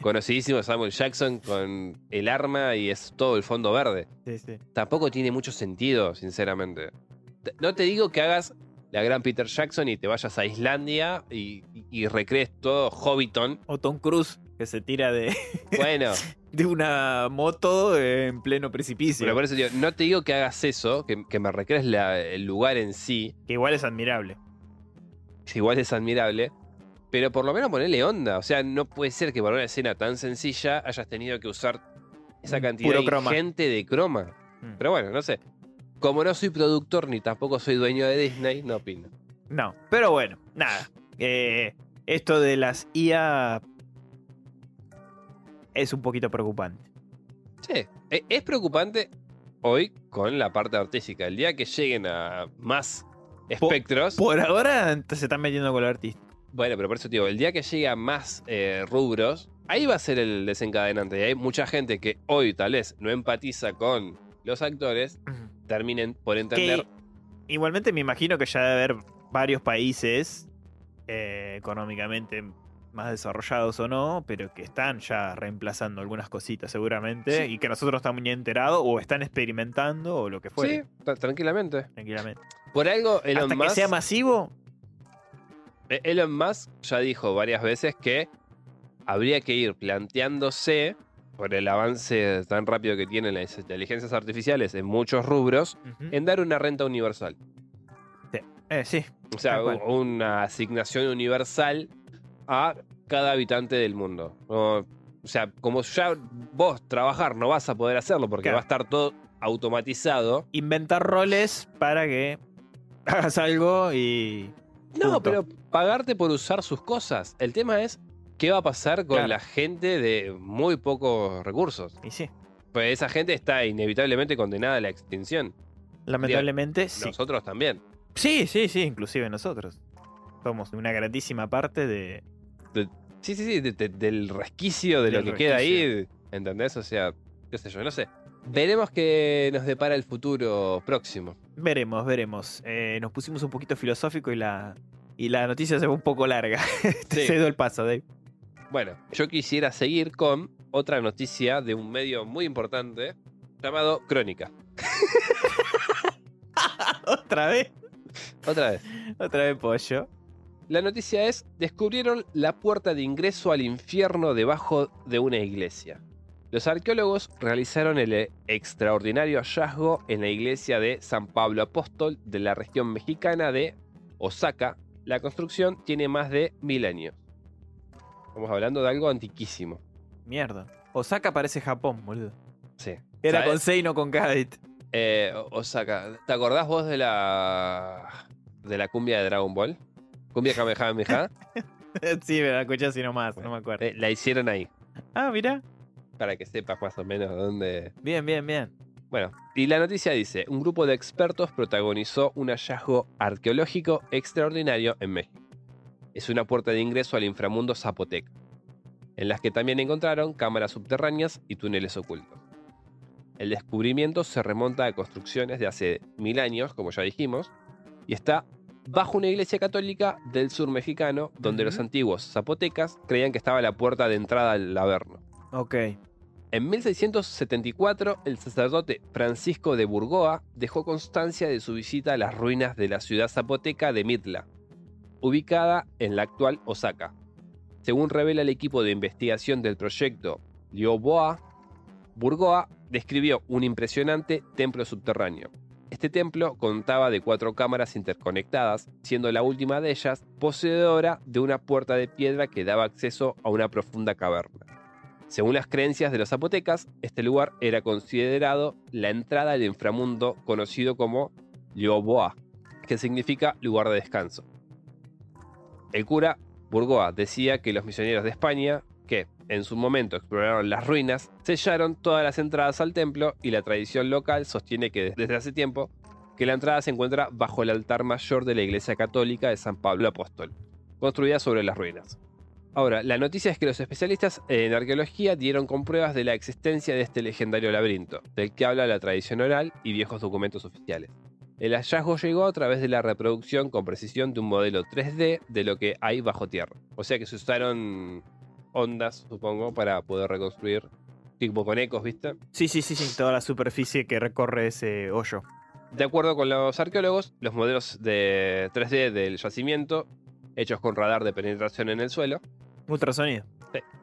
[SPEAKER 3] conocidísimo de Samuel Jackson con el arma y es todo el fondo verde.
[SPEAKER 2] Sí, sí.
[SPEAKER 3] Tampoco tiene mucho sentido, sinceramente. Te- No te digo que hagas la gran Peter Jackson y te vayas a Islandia y, y- y recrees todo Hobbiton.
[SPEAKER 2] O Tom Cruise, que se tira de,
[SPEAKER 3] Bueno,
[SPEAKER 2] de una moto en pleno precipicio.
[SPEAKER 3] pero por eso digo, no te digo que hagas eso, que, que me recrees la- el lugar en sí,
[SPEAKER 2] Que igual es admirable.
[SPEAKER 3] que igual es admirable, pero por lo menos ponerle onda. O sea, no puede ser que para una escena tan sencilla hayas tenido que usar esa
[SPEAKER 2] Mm,
[SPEAKER 3] cantidad
[SPEAKER 2] croma.
[SPEAKER 3] ingente de croma.
[SPEAKER 2] Mm.
[SPEAKER 3] Pero bueno, no sé. Como no soy productor ni tampoco soy dueño de Disney, no opino.
[SPEAKER 2] No, pero bueno, nada. Eh, esto de las IA es un poquito preocupante.
[SPEAKER 3] Sí, e- es preocupante hoy con la parte artística. El día que lleguen a más espectros.
[SPEAKER 2] Por ahora se están metiendo con lo artístico.
[SPEAKER 3] Bueno, pero por eso el día que llegue a más eh, rubros, ahí va a ser el desencadenante. Y hay mucha gente que hoy tal vez no empatiza con los actores, terminen por entender.
[SPEAKER 2] Que igualmente me imagino que ya debe haber varios países eh, económicamente más desarrollados o no, pero que están ya reemplazando algunas cositas seguramente
[SPEAKER 3] Sí.
[SPEAKER 2] y que nosotros estamos ni enterados o están experimentando o lo que
[SPEAKER 3] Sí,
[SPEAKER 2] fuere.
[SPEAKER 3] tra- tranquilamente.
[SPEAKER 2] Tranquilamente.
[SPEAKER 3] Por algo, Elon
[SPEAKER 2] Hasta
[SPEAKER 3] Musk,
[SPEAKER 2] que sea masivo,
[SPEAKER 3] eh, Elon Musk ya dijo varias veces que habría que ir planteándose, por el avance tan rápido que tienen las inteligencias artificiales en muchos rubros, en dar una renta universal.
[SPEAKER 2] eh, sí,
[SPEAKER 3] O sea, una asignación universal a cada habitante del mundo. O, sea, como ya vos trabajar no vas a poder hacerlo porque
[SPEAKER 2] Claro.
[SPEAKER 3] va a estar todo automatizado.
[SPEAKER 2] inventar roles para que hagas algo y...
[SPEAKER 3] No, pero pagarte por usar sus cosas. El tema es qué va a pasar con
[SPEAKER 2] Claro.
[SPEAKER 3] la gente de muy pocos recursos.
[SPEAKER 2] Y sí,
[SPEAKER 3] Pues esa gente está inevitablemente condenada a la extinción.
[SPEAKER 2] lamentablemente sí.
[SPEAKER 3] Nosotros también.
[SPEAKER 2] Sí, sí, sí, inclusive nosotros. Somos una grandísima parte de...
[SPEAKER 3] Sí, sí, sí, de- de- del resquicio de lo que queda ahí. ¿Entendés? O sea, qué sé yo, no sé. Veremos qué nos depara el futuro próximo.
[SPEAKER 2] Veremos, veremos. Eh, nos pusimos un poquito filosófico y la, y la noticia se fue un poco larga. Te
[SPEAKER 3] Sí.
[SPEAKER 2] cedo el paso, Dave.
[SPEAKER 3] Bueno, yo quisiera seguir con otra noticia de un medio muy importante llamado Crónica.
[SPEAKER 2] Otra vez,
[SPEAKER 3] Otra vez.
[SPEAKER 2] otra vez pollo.
[SPEAKER 3] La noticia es, descubrieron la puerta de ingreso al infierno debajo de una iglesia. Los arqueólogos realizaron el eh, extraordinario hallazgo en la iglesia de San Pablo Apóstol de la región mexicana de Osaka. La construcción tiene más de mil años. Estamos hablando de algo antiquísimo.
[SPEAKER 2] Mierda. Osaka parece Japón, boludo.
[SPEAKER 3] Sí.
[SPEAKER 2] Era
[SPEAKER 3] ¿Sabes?
[SPEAKER 2] con C y no con K.
[SPEAKER 3] Eh, Osaka, ¿te acordás vos de la de la cumbia de Dragon Ball? Cumbia Kamehameha.
[SPEAKER 2] sí, me la escuché así nomás, no me acuerdo.
[SPEAKER 3] Eh, la hicieron ahí,
[SPEAKER 2] Ah, mira.
[SPEAKER 3] para que sepas más o menos dónde.
[SPEAKER 2] Bien, bien, bien.
[SPEAKER 3] Bueno, y la noticia dice: un grupo de expertos protagonizó un hallazgo arqueológico extraordinario en México. Es una puerta de ingreso al inframundo zapoteca, en las que también encontraron cámaras subterráneas y túneles ocultos. El descubrimiento se remonta a construcciones de hace mil años, como ya dijimos, y está bajo una iglesia católica del sur mexicano, donde los antiguos zapotecas creían que estaba la puerta de entrada al Averno.
[SPEAKER 2] Ok.
[SPEAKER 3] En 1674, el sacerdote Francisco de Burgoa dejó constancia de su visita a las ruinas de la ciudad zapoteca de Mitla, ubicada en la actual Osaka. Según revela el equipo de investigación del proyecto Lioboa, Burgoa describió un impresionante templo subterráneo. Este templo contaba de cuatro cámaras interconectadas, siendo la última de ellas poseedora de una puerta de piedra que daba acceso a una profunda caverna. Según las creencias de los zapotecas, este lugar era considerado la entrada al inframundo conocido como Lioboa, que significa lugar de descanso. El cura Burgoa decía que los misioneros de España, que en su momento exploraron las ruinas, sellaron todas las entradas al templo y la tradición local sostiene que desde hace tiempo que la entrada se encuentra bajo el altar mayor de la iglesia católica de San Pablo Apóstol, construida sobre las ruinas. Ahora, la noticia es que los especialistas en arqueología dieron con pruebas de la existencia de este legendario laberinto, del que habla la tradición oral y viejos documentos oficiales. El hallazgo llegó a través de la reproducción con precisión de un modelo 3D de lo que hay bajo tierra. O sea que se usaron ondas, supongo, para poder reconstruir, tipo con ecos, ¿viste?
[SPEAKER 2] Sí, sí, sí, sí. Toda la superficie que recorre ese hoyo.
[SPEAKER 3] De acuerdo con los arqueólogos, los modelos de 3D del yacimiento, hechos con radar de penetración en el suelo,
[SPEAKER 2] Ultrasonido.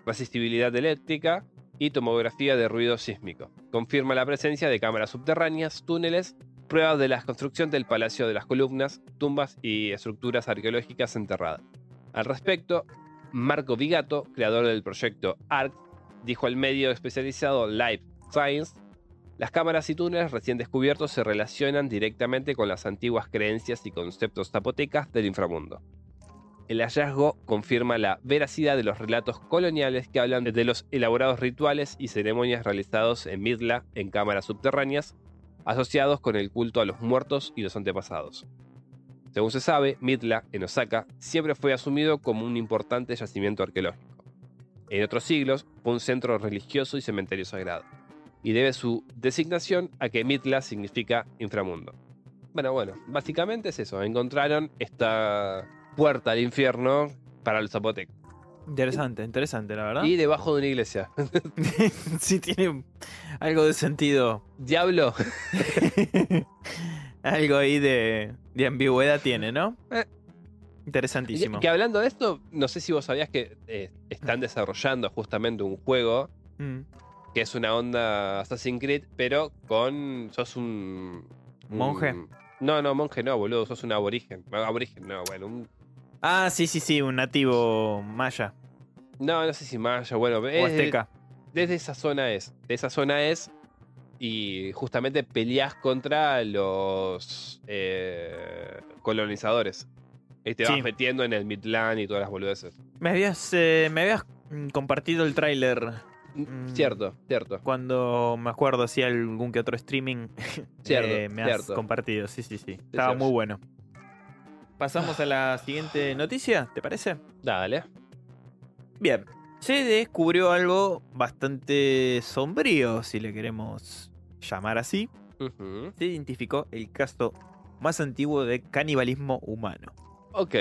[SPEAKER 3] resistibilidad eléctrica y tomografía de ruido sísmico. Confirma la presencia de cámaras subterráneas, túneles, pruebas de la construcción del Palacio de las Columnas, tumbas y estructuras arqueológicas enterradas. Al respecto, Marco Vigato, creador del proyecto ARC, dijo al medio especializado Life Science, las cámaras y túneles recién descubiertos se relacionan directamente con las antiguas creencias y conceptos zapotecas del inframundo. El hallazgo confirma la veracidad de los relatos coloniales que hablan de los elaborados rituales y ceremonias realizados en Midla en cámaras subterráneas, asociados con el culto a los muertos y los antepasados. Según se sabe, Midla, en Osaka, siempre fue asumido como un importante yacimiento arqueológico. En otros siglos fue un centro religioso y cementerio sagrado, y debe su designación a que Midla significa inframundo. Bueno, bueno, básicamente es eso, encontraron esta puerta al infierno para los zapotecos.
[SPEAKER 2] Interesante, interesante, la verdad.
[SPEAKER 3] Y debajo de una iglesia.
[SPEAKER 2] sí, tiene algo de sentido.
[SPEAKER 3] Diablo.
[SPEAKER 2] algo ahí de, de ambigüedad tiene, ¿no?
[SPEAKER 3] Eh.
[SPEAKER 2] Interesantísimo.
[SPEAKER 3] Que hablando de esto, no sé si vos sabías que eh, están desarrollando justamente un juego
[SPEAKER 2] Mm.
[SPEAKER 3] que es una onda Assassin's Creed, pero con. sos un. un-
[SPEAKER 2] ¿Monje?
[SPEAKER 3] No, no, monje no, boludo, sos un aborigen. Aborigen, no, bueno, un.
[SPEAKER 2] Ah, sí, sí, sí, un nativo maya
[SPEAKER 3] No, no sé si maya, bueno,
[SPEAKER 2] o
[SPEAKER 3] es de-
[SPEAKER 2] azteca.
[SPEAKER 3] desde esa zona es. De esa zona es. Y justamente peleas contra los eh, colonizadores. Y te vas
[SPEAKER 2] Sí.
[SPEAKER 3] metiendo en el Midland y todas las boludeces.
[SPEAKER 2] Me habías, eh, me habías mm, compartido el tráiler
[SPEAKER 3] Mm,
[SPEAKER 2] Mm.
[SPEAKER 3] Cierto, cierto.
[SPEAKER 2] cuando me acuerdo hacía algún que otro streaming.
[SPEAKER 3] Cierto,
[SPEAKER 2] eh, me has
[SPEAKER 3] cierto.
[SPEAKER 2] compartido, sí, sí, sí. Estaba
[SPEAKER 3] cierto.
[SPEAKER 2] muy bueno. Pasamos a la siguiente noticia, ¿te parece?
[SPEAKER 3] Dale.
[SPEAKER 2] Bien, se descubrió algo bastante sombrío, si le queremos llamar así. Se identificó el caso más antiguo de canibalismo humano.
[SPEAKER 3] Ok.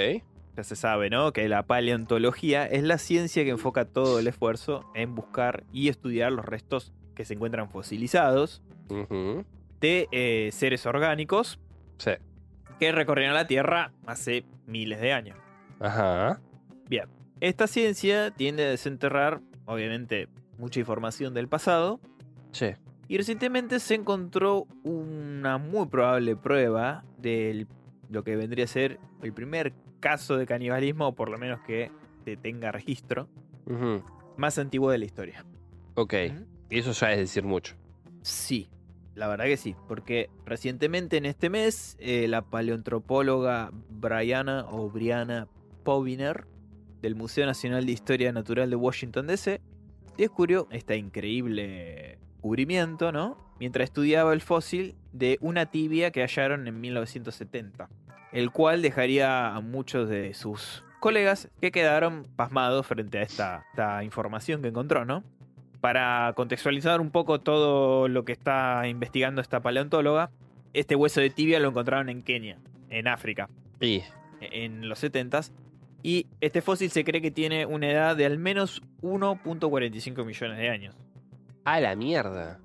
[SPEAKER 2] Ya se sabe, ¿no? Que la paleontología es la ciencia que enfoca todo el esfuerzo en buscar y estudiar los restos que se encuentran fosilizados de eh, seres orgánicos
[SPEAKER 3] Sí.
[SPEAKER 2] que recorrieron la Tierra hace miles de años.
[SPEAKER 3] Ajá.
[SPEAKER 2] Bien, esta ciencia tiende a desenterrar, obviamente, mucha información del pasado
[SPEAKER 3] Sí.
[SPEAKER 2] Y recientemente se encontró una muy probable prueba de lo que vendría a ser el primer caso de canibalismo, o por lo menos que se tenga registro, más antiguo de la historia.
[SPEAKER 3] Ok. Y eso ya es decir mucho.
[SPEAKER 2] Sí, la verdad que sí, porque recientemente en este mes eh, la paleontropóloga Brianna o Brianna Poviner del Museo Nacional de Historia Natural de Washington DC descubrió este increíble descubrimiento, ¿no? Mientras estudiaba el fósil de una tibia que hallaron en 1970, el cual dejaría a muchos de sus colegas que quedaron pasmados frente a esta, esta información que encontró, ¿no? Para contextualizar un poco todo lo que está investigando esta paleontóloga, este hueso de tibia lo encontraron en Kenia, en África, en los 70s. Y este fósil se cree que tiene una edad de al menos 1.45 millones de años.
[SPEAKER 3] A la mierda.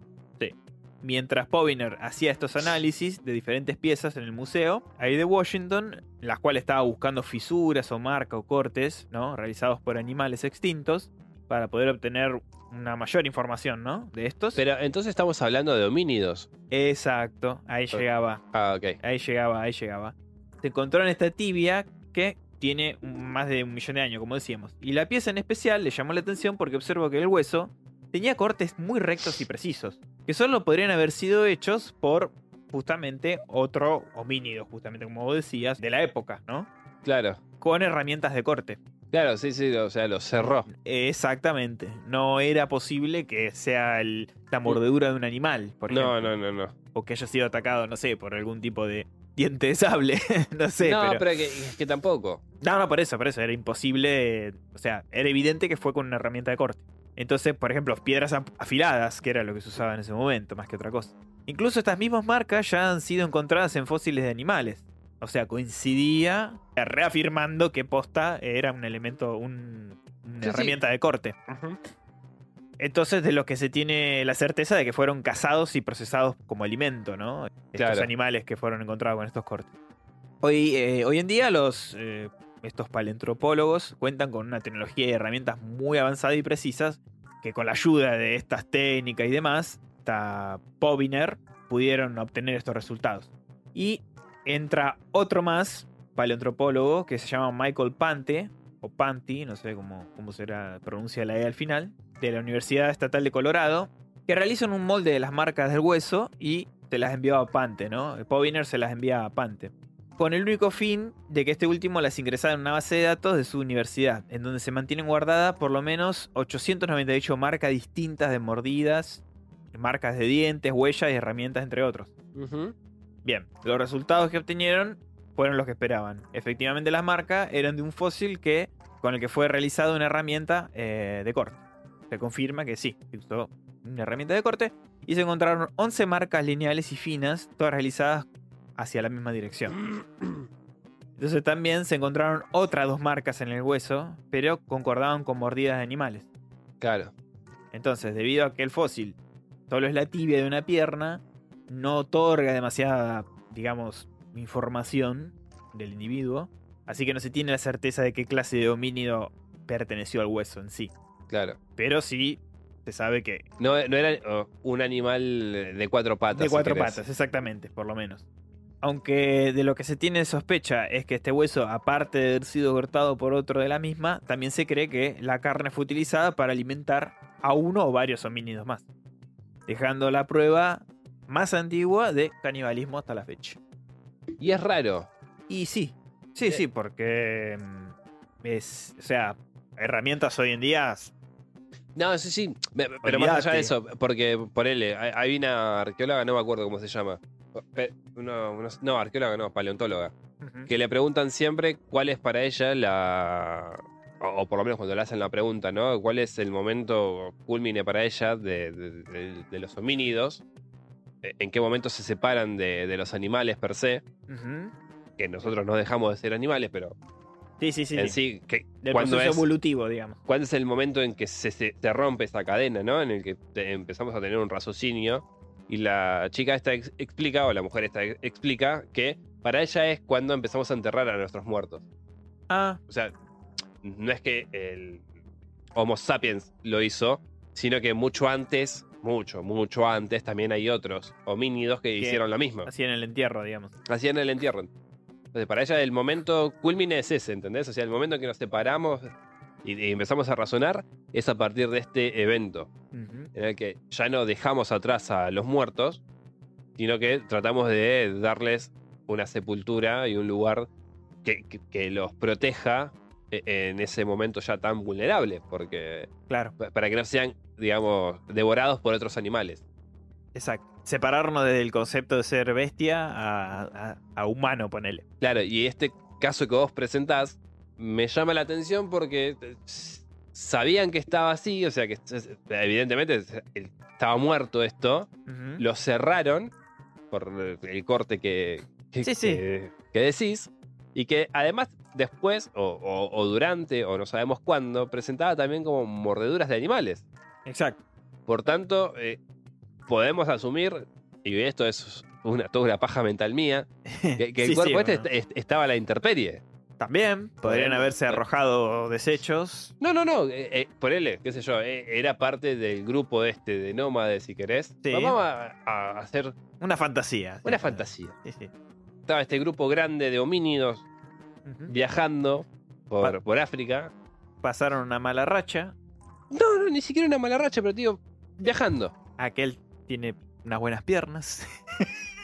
[SPEAKER 2] Mientras Poviner hacía estos análisis de diferentes piezas en el museo, ahí de Washington, las cuales estaba buscando fisuras o marcas o cortes, ¿no? Realizados por animales extintos, para poder obtener una mayor información, ¿no? De estos.
[SPEAKER 3] Pero entonces estamos hablando de homínidos.
[SPEAKER 2] Exacto, ahí llegaba,
[SPEAKER 3] Ah, ok.
[SPEAKER 2] ahí llegaba, ahí llegaba. Se encontró en esta tibia que tiene más de un millón de años, como decíamos. Y la pieza en especial le llamó la atención porque observó que el hueso tenía cortes muy rectos y precisos, que solo podrían haber sido hechos por justamente otro homínido, justamente como vos decías, de la época, ¿no?
[SPEAKER 3] Claro.
[SPEAKER 2] Con herramientas de corte.
[SPEAKER 3] Claro, sí, sí, o sea, lo cerró.
[SPEAKER 2] Exactamente. No era posible que sea el- la mordedura de un animal, por ejemplo.
[SPEAKER 3] No, no, no, no.
[SPEAKER 2] o que haya sido atacado, no sé, por algún tipo de diente de sable. no sé,
[SPEAKER 3] no,
[SPEAKER 2] pero...
[SPEAKER 3] pero, que, que tampoco.
[SPEAKER 2] No, no, por eso, por eso. Era imposible. O sea, era evidente que fue con una herramienta de corte. Entonces, por ejemplo, piedras af- afiladas, que era lo que se usaba en ese momento, más que otra cosa. Incluso estas mismas marcas ya han sido encontradas en fósiles de animales. O sea, coincidía reafirmando que posta era un elemento, un- una
[SPEAKER 3] Sí, sí.
[SPEAKER 2] herramienta de corte. Entonces, de los que se tiene la certeza de que fueron cazados y procesados como alimento, ¿no? Estos
[SPEAKER 3] Claro.
[SPEAKER 2] animales que fueron encontrados con estos cortes. Hoy, eh, hoy en día, los, eh, estos paleontropólogos cuentan con una tecnología y herramientas muy avanzadas y precisas que con la ayuda de estas técnicas y demás, esta Poviner, pudieron obtener estos resultados. Y entra otro más, paleontropólogo, que se llama Michael Pante, o Panti, no sé cómo, cómo será pronuncia la E al final, de la Universidad Estatal de Colorado, que realizan un molde de las marcas del hueso y se las envió a Pante, ¿no? Poviner se las envía a Pante. Con el único fin de que este último las ingresara en una base de datos de su universidad, en donde se mantienen guardadas por lo menos 898 marcas distintas de mordidas, marcas de dientes, huellas y herramientas, entre otros. Bien, los resultados que obtenieron fueron los que esperaban. Efectivamente, las marcas eran de un fósil que, con el que fue realizada una herramienta eh, de corte. Se confirma que sí, se usó una herramienta de corte y se encontraron 11 marcas lineales y finas, todas realizadas hacia la misma dirección. Entonces también se encontraron otras dos marcas en el hueso, pero concordaban con mordidas de animales.
[SPEAKER 3] Claro.
[SPEAKER 2] Entonces, debido a que el fósil solo es la tibia de una pierna, no otorga demasiada, digamos, información del individuo, así que no se tiene la certeza de qué clase de homínido perteneció al hueso en sí.
[SPEAKER 3] Claro.
[SPEAKER 2] Pero sí se sabe que
[SPEAKER 3] No, no era oh, un animal de cuatro patas.
[SPEAKER 2] de cuatro patas, exactamente, por lo menos. Aunque de lo que se tiene sospecha es que este hueso, aparte de haber sido cortado por otro de la misma, también se cree que la carne fue utilizada para alimentar a uno o varios homínidos más, dejando la prueba más antigua de canibalismo hasta la fecha.
[SPEAKER 3] Y es raro.
[SPEAKER 2] Y sí, sí, sí, porque mm, es, o sea, herramientas hoy en día,
[SPEAKER 3] No, sí, sí. me- Pero más allá de eso, porque ponele, hay una arqueóloga, no me acuerdo cómo se llama. Pe- No, arqueóloga no, paleontóloga. Que le preguntan siempre cuál es para ella la. O, o por lo menos cuando le hacen la pregunta, ¿no? ¿Cuál es el momento culmine para ella de, de- de- de los homínidos? Eh, ¿En qué momento se separan de, los animales per se? Que nosotros no dejamos de ser animales, pero
[SPEAKER 2] sí, sí, sí,
[SPEAKER 3] en
[SPEAKER 2] sí.
[SPEAKER 3] que,
[SPEAKER 2] del
[SPEAKER 3] ¿cuándo
[SPEAKER 2] proceso
[SPEAKER 3] es,
[SPEAKER 2] evolutivo, digamos.
[SPEAKER 3] ¿cuándo es el momento en que se, se- se rompe esa cadena, ¿no? En el que te- empezamos a tener un raciocinio y la chica esta ex- explica, o la mujer esta ex- explica, que para ella es cuando empezamos a enterrar a nuestros muertos.
[SPEAKER 2] Ah,
[SPEAKER 3] O sea, no es que el Homo sapiens lo hizo, sino que mucho antes, mucho, mucho antes, también hay otros homínidos que hicieron lo mismo.
[SPEAKER 2] así en el entierro, digamos.
[SPEAKER 3] Hacían el entierro. Entonces, para ella el momento culmine es ese, ¿entendés? O sea, el momento en que nos separamos y, y empezamos a razonar es a partir de este evento. En el que ya no dejamos atrás a los muertos, sino que tratamos de darles una sepultura y un lugar que, que- que los proteja e- en ese momento ya tan vulnerable, porque
[SPEAKER 2] Claro,
[SPEAKER 3] pa- para que no sean, digamos, devorados por otros animales.
[SPEAKER 2] exacto. Separarnos del concepto de ser bestia a, a- a humano, ponele.
[SPEAKER 3] Claro, y este caso que vos presentás me llama la atención porque eh, sabían que estaba así, o sea que evidentemente estaba muerto esto, lo cerraron por el corte que, que,
[SPEAKER 2] Sí, sí.
[SPEAKER 3] que- que decís, y que además después, o, o- o durante, o no sabemos cuándo, presentaba también como mordeduras de animales.
[SPEAKER 2] Exacto.
[SPEAKER 3] Por tanto, eh, podemos asumir, y esto es una, toda una paja mental mía, que, que el
[SPEAKER 2] Sí,
[SPEAKER 3] cuerpo este
[SPEAKER 2] bueno.
[SPEAKER 3] est- est- estaba a la intemperie.
[SPEAKER 2] También podrían haberse arrojado desechos.
[SPEAKER 3] No, no, no. Eh, eh, ponele, qué sé yo, eh, era parte del grupo este de nómades, si querés.
[SPEAKER 2] Sí.
[SPEAKER 3] Vamos a, a hacer
[SPEAKER 2] Una fantasía.
[SPEAKER 3] una
[SPEAKER 2] Sí,
[SPEAKER 3] fantasía.
[SPEAKER 2] Sí, sí.
[SPEAKER 3] Estaba este grupo grande de homínidos
[SPEAKER 2] Ujú.
[SPEAKER 3] viajando por,
[SPEAKER 2] Pa-
[SPEAKER 3] por África.
[SPEAKER 2] Pasaron una mala racha.
[SPEAKER 3] No, no, ni siquiera una mala racha, pero tío, viajando.
[SPEAKER 2] Aquel tiene unas buenas piernas.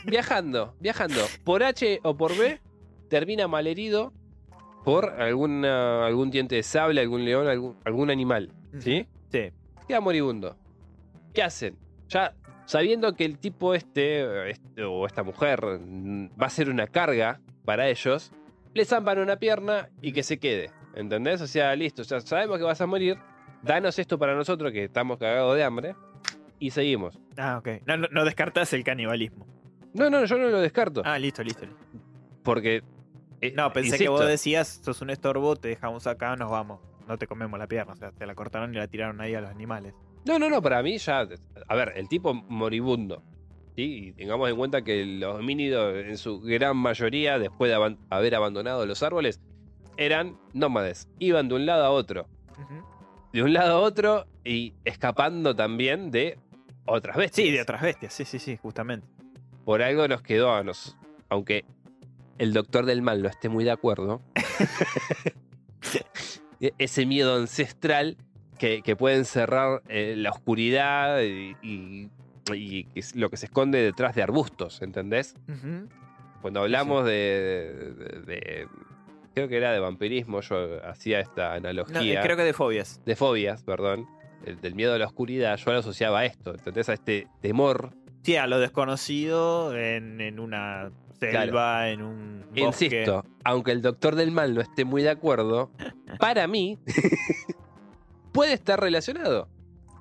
[SPEAKER 3] Viajando, viajando. Por H o por B, termina malherido por alguna, algún diente de sable, algún león, algún, algún animal. ¿Sí?
[SPEAKER 2] Sí.
[SPEAKER 3] queda moribundo. ¿Qué hacen? Ya sabiendo que el tipo este, este, o esta mujer mm, va a ser una carga para ellos, le zampan una pierna y que se quede. ¿Entendés? O sea, listo, ya sabemos que vas a morir. Danos esto para nosotros que estamos cagados de hambre. Y seguimos.
[SPEAKER 2] Ah, ok. No, no, no descartas el canibalismo.
[SPEAKER 3] No, no, yo no lo descarto.
[SPEAKER 2] Ah, listo, listo. listo.
[SPEAKER 3] Porque. Eh,
[SPEAKER 2] No, pensé que vos decías, sos un estorbo, te dejamos acá, nos vamos. No te comemos la pierna. O sea, te la cortaron y la tiraron ahí a los animales.
[SPEAKER 3] No, no, no, para mí ya. A ver, el tipo moribundo. ¿sí? Y tengamos en cuenta que los homínidos, en su gran mayoría, después de aban- haber abandonado los árboles, eran nómades. Iban de un lado a otro. De un lado a otro y escapando también de otras bestias.
[SPEAKER 2] Sí, de otras bestias. Sí, sí, sí, justamente.
[SPEAKER 3] Por algo nos quedó a nos. Aunque el doctor del mal no esté muy de acuerdo. e- ese miedo ancestral que, que puede encerrar eh, la oscuridad y, lo que se esconde detrás de arbustos, ¿entendés? Cuando hablamos de, de- de- Creo que era de vampirismo, yo hacía esta
[SPEAKER 2] No,
[SPEAKER 3] analogía.
[SPEAKER 2] eh, creo que de fobias.
[SPEAKER 3] De fobias, perdón. el- del miedo a la oscuridad, yo lo asociaba a esto, ¿entendés? A este temor
[SPEAKER 2] Sí, a lo desconocido en, en una selva, en un bosque.
[SPEAKER 3] Insisto, aunque el doctor del mal no esté muy de acuerdo, para mí puede estar relacionado.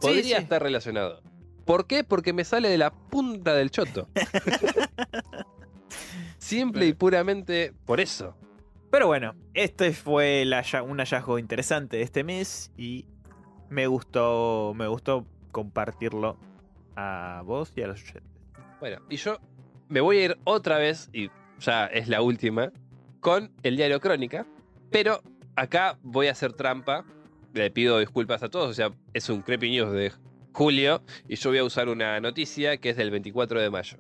[SPEAKER 3] Podría
[SPEAKER 2] sí.
[SPEAKER 3] estar relacionado. ¿Por qué? Porque me sale de la punta del choto. Simple y puramente por eso.
[SPEAKER 2] Pero bueno, este fue un hallazgo interesante de este mes y me gustó, me gustó compartirlo a vos y a los oyentes.
[SPEAKER 3] Bueno, y yo me voy a ir otra vez, y ya es la última, con el diario Crónica, pero acá voy a hacer trampa. Le pido disculpas a todos, o sea, es un Creepy News de julio y yo voy a usar una noticia que es del 24 de mayo,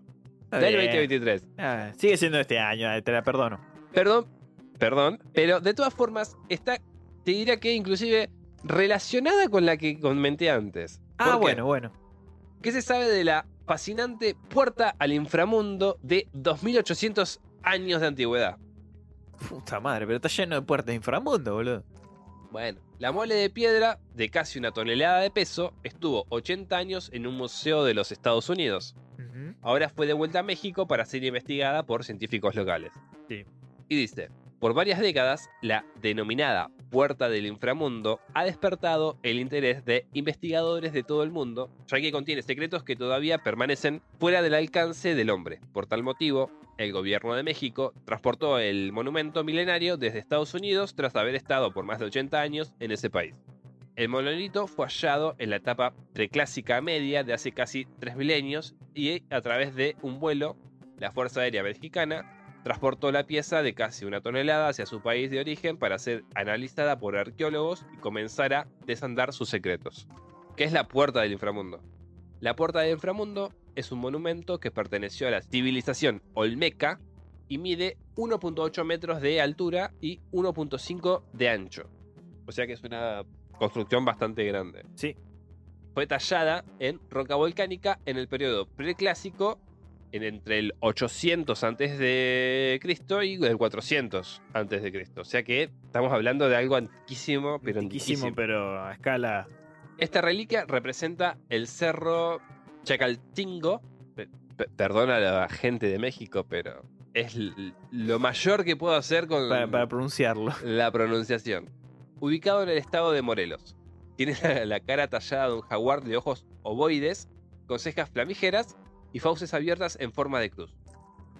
[SPEAKER 3] del
[SPEAKER 2] Bien.
[SPEAKER 3] 2023.
[SPEAKER 2] Ah, sigue siendo este año, eh, te la perdono.
[SPEAKER 3] Perdón, perdón, pero de todas formas está, te diría que inclusive relacionada con la que comenté antes.
[SPEAKER 2] Ah, bueno, bueno.
[SPEAKER 3] ¿Qué se sabe de la fascinante puerta al inframundo de 2800 años de antigüedad?
[SPEAKER 2] Puta madre, pero está lleno de puertas de inframundo, boludo.
[SPEAKER 3] Bueno, la mole de piedra de casi una tonelada de peso estuvo 80 años en un museo de los Estados Unidos. Ahora fue devuelta a México para ser investigada por científicos locales.
[SPEAKER 2] Sí.
[SPEAKER 3] Y dice, por varias décadas, la denominada Puerta del Inframundo ha despertado el interés de investigadores de todo el mundo, ya que contiene secretos que todavía permanecen fuera del alcance del hombre. Por tal motivo, el gobierno de México transportó el monumento milenario desde Estados Unidos tras haber estado por más de 80 años en ese país. El monolito fue hallado en la etapa preclásica media de hace casi tres milenios y a través de un vuelo, la Fuerza Aérea Mexicana transportó la pieza de casi una tonelada hacia su país de origen para ser analizada por arqueólogos y comenzar a desandar sus secretos. ¿Qué es la Puerta del Inframundo? La Puerta del Inframundo es un monumento que perteneció a la civilización Olmeca y mide 1.8 metros de altura y 1.5 de ancho. O sea que es una construcción bastante grande.
[SPEAKER 2] Sí.
[SPEAKER 3] Fue tallada en roca volcánica en el periodo preclásico entre el 800 antes de Cristo y el 400 antes de Cristo. O sea que estamos hablando de algo antiquísimo, pero
[SPEAKER 2] Antiquísimo,
[SPEAKER 3] antiquísimo.
[SPEAKER 2] pero a escala.
[SPEAKER 3] Esta reliquia representa el cerro Chacaltingo. Pe- pe- Perdona a la gente de México, pero es lo mayor que puedo hacer con
[SPEAKER 2] Para, para pronunciarlo.
[SPEAKER 3] la pronunciación. Ubicado en el estado de Morelos. Tiene la, la cara tallada de un jaguar de ojos ovoides, con cejas flamígeras y fauces abiertas en forma de cruz.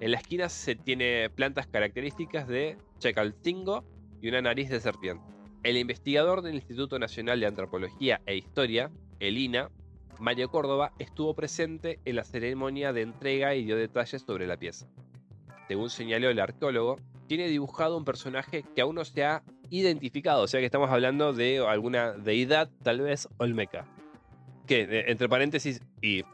[SPEAKER 3] En la esquina se tiene plantas características de Chacaltingo y una nariz de serpiente. El investigador del Instituto Nacional de Antropología e Historia, el INA, Mario Córdoba, estuvo presente en la ceremonia de entrega y dio detalles sobre la pieza. Según señaló el arqueólogo, tiene dibujado un personaje que aún no se ha identificado, o sea que estamos hablando de alguna deidad, tal vez olmeca. Que, eh, entre paréntesis, y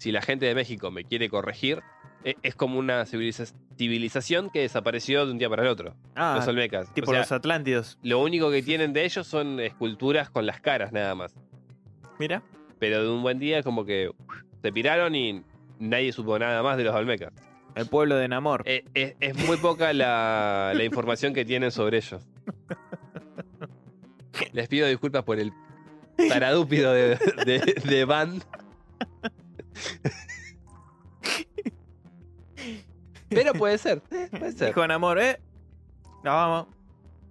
[SPEAKER 3] si la gente de México me quiere corregir, eh, es como una civiliza- civilización que desapareció de un día para el otro.
[SPEAKER 2] Ah,
[SPEAKER 3] los olmecas.
[SPEAKER 2] tipo
[SPEAKER 3] O sea,
[SPEAKER 2] los Atlántidos.
[SPEAKER 3] lo único que tienen de ellos son esculturas con las caras nada más.
[SPEAKER 2] Mira.
[SPEAKER 3] Pero de un buen día como que se piraron y nadie supo nada más de los olmecas.
[SPEAKER 2] El pueblo de Namor.
[SPEAKER 3] Eh, es, es muy poca la, la información que tienen sobre ellos. Les pido disculpas por el taradúpido de, de, de Van. Pero puede ser, eh, puede ser.
[SPEAKER 2] Dijo Namor, ¿eh? Nos vamos.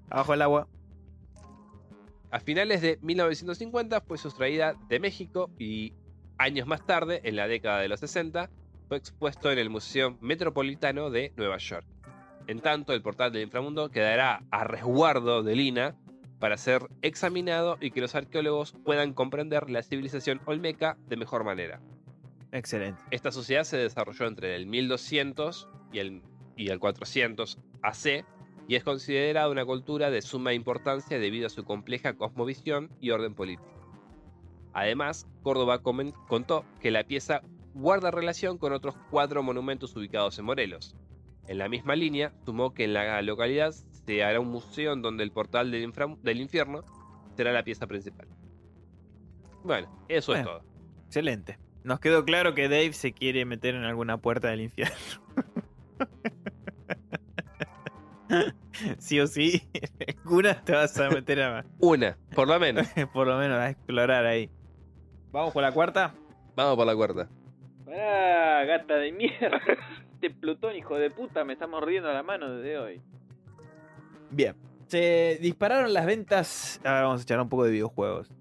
[SPEAKER 2] Abajo el agua.
[SPEAKER 3] A finales de 1950 fue sustraída de México y años más tarde, en la década de los 60, fue expuesto en el Museo Metropolitano de Nueva York. En tanto, el portal del inframundo quedará a resguardo de Lina para ser examinado y que los arqueólogos puedan comprender la civilización olmeca de mejor manera.
[SPEAKER 2] Excelente.
[SPEAKER 3] Esta sociedad se desarrolló entre el 1200 y el, y el 400 AC y es considerada una cultura de suma importancia debido a su compleja cosmovisión y orden político. Además, Córdoba contó que la pieza guarda relación con otros cuatro monumentos ubicados en Morelos. En la misma línea, sumó que en la localidad se hará un museo en donde el portal del, infierno será la pieza principal. Bueno, eso es todo.
[SPEAKER 2] Excelente. Nos quedó claro que Dave se quiere meter en alguna puerta del infierno. sí o sí, alguna te vas a meter a,
[SPEAKER 3] Una, por lo menos.
[SPEAKER 2] por lo menos a explorar ahí. ¿Vamos con la cuarta?
[SPEAKER 3] Vamos por la cuarta.
[SPEAKER 2] Pará, gata de mierda. Este Plutón, hijo de puta, me está mordiendo la mano desde hoy. Bien. Se dispararon las ventas. Ahora vamos a echar un poco de videojuegos.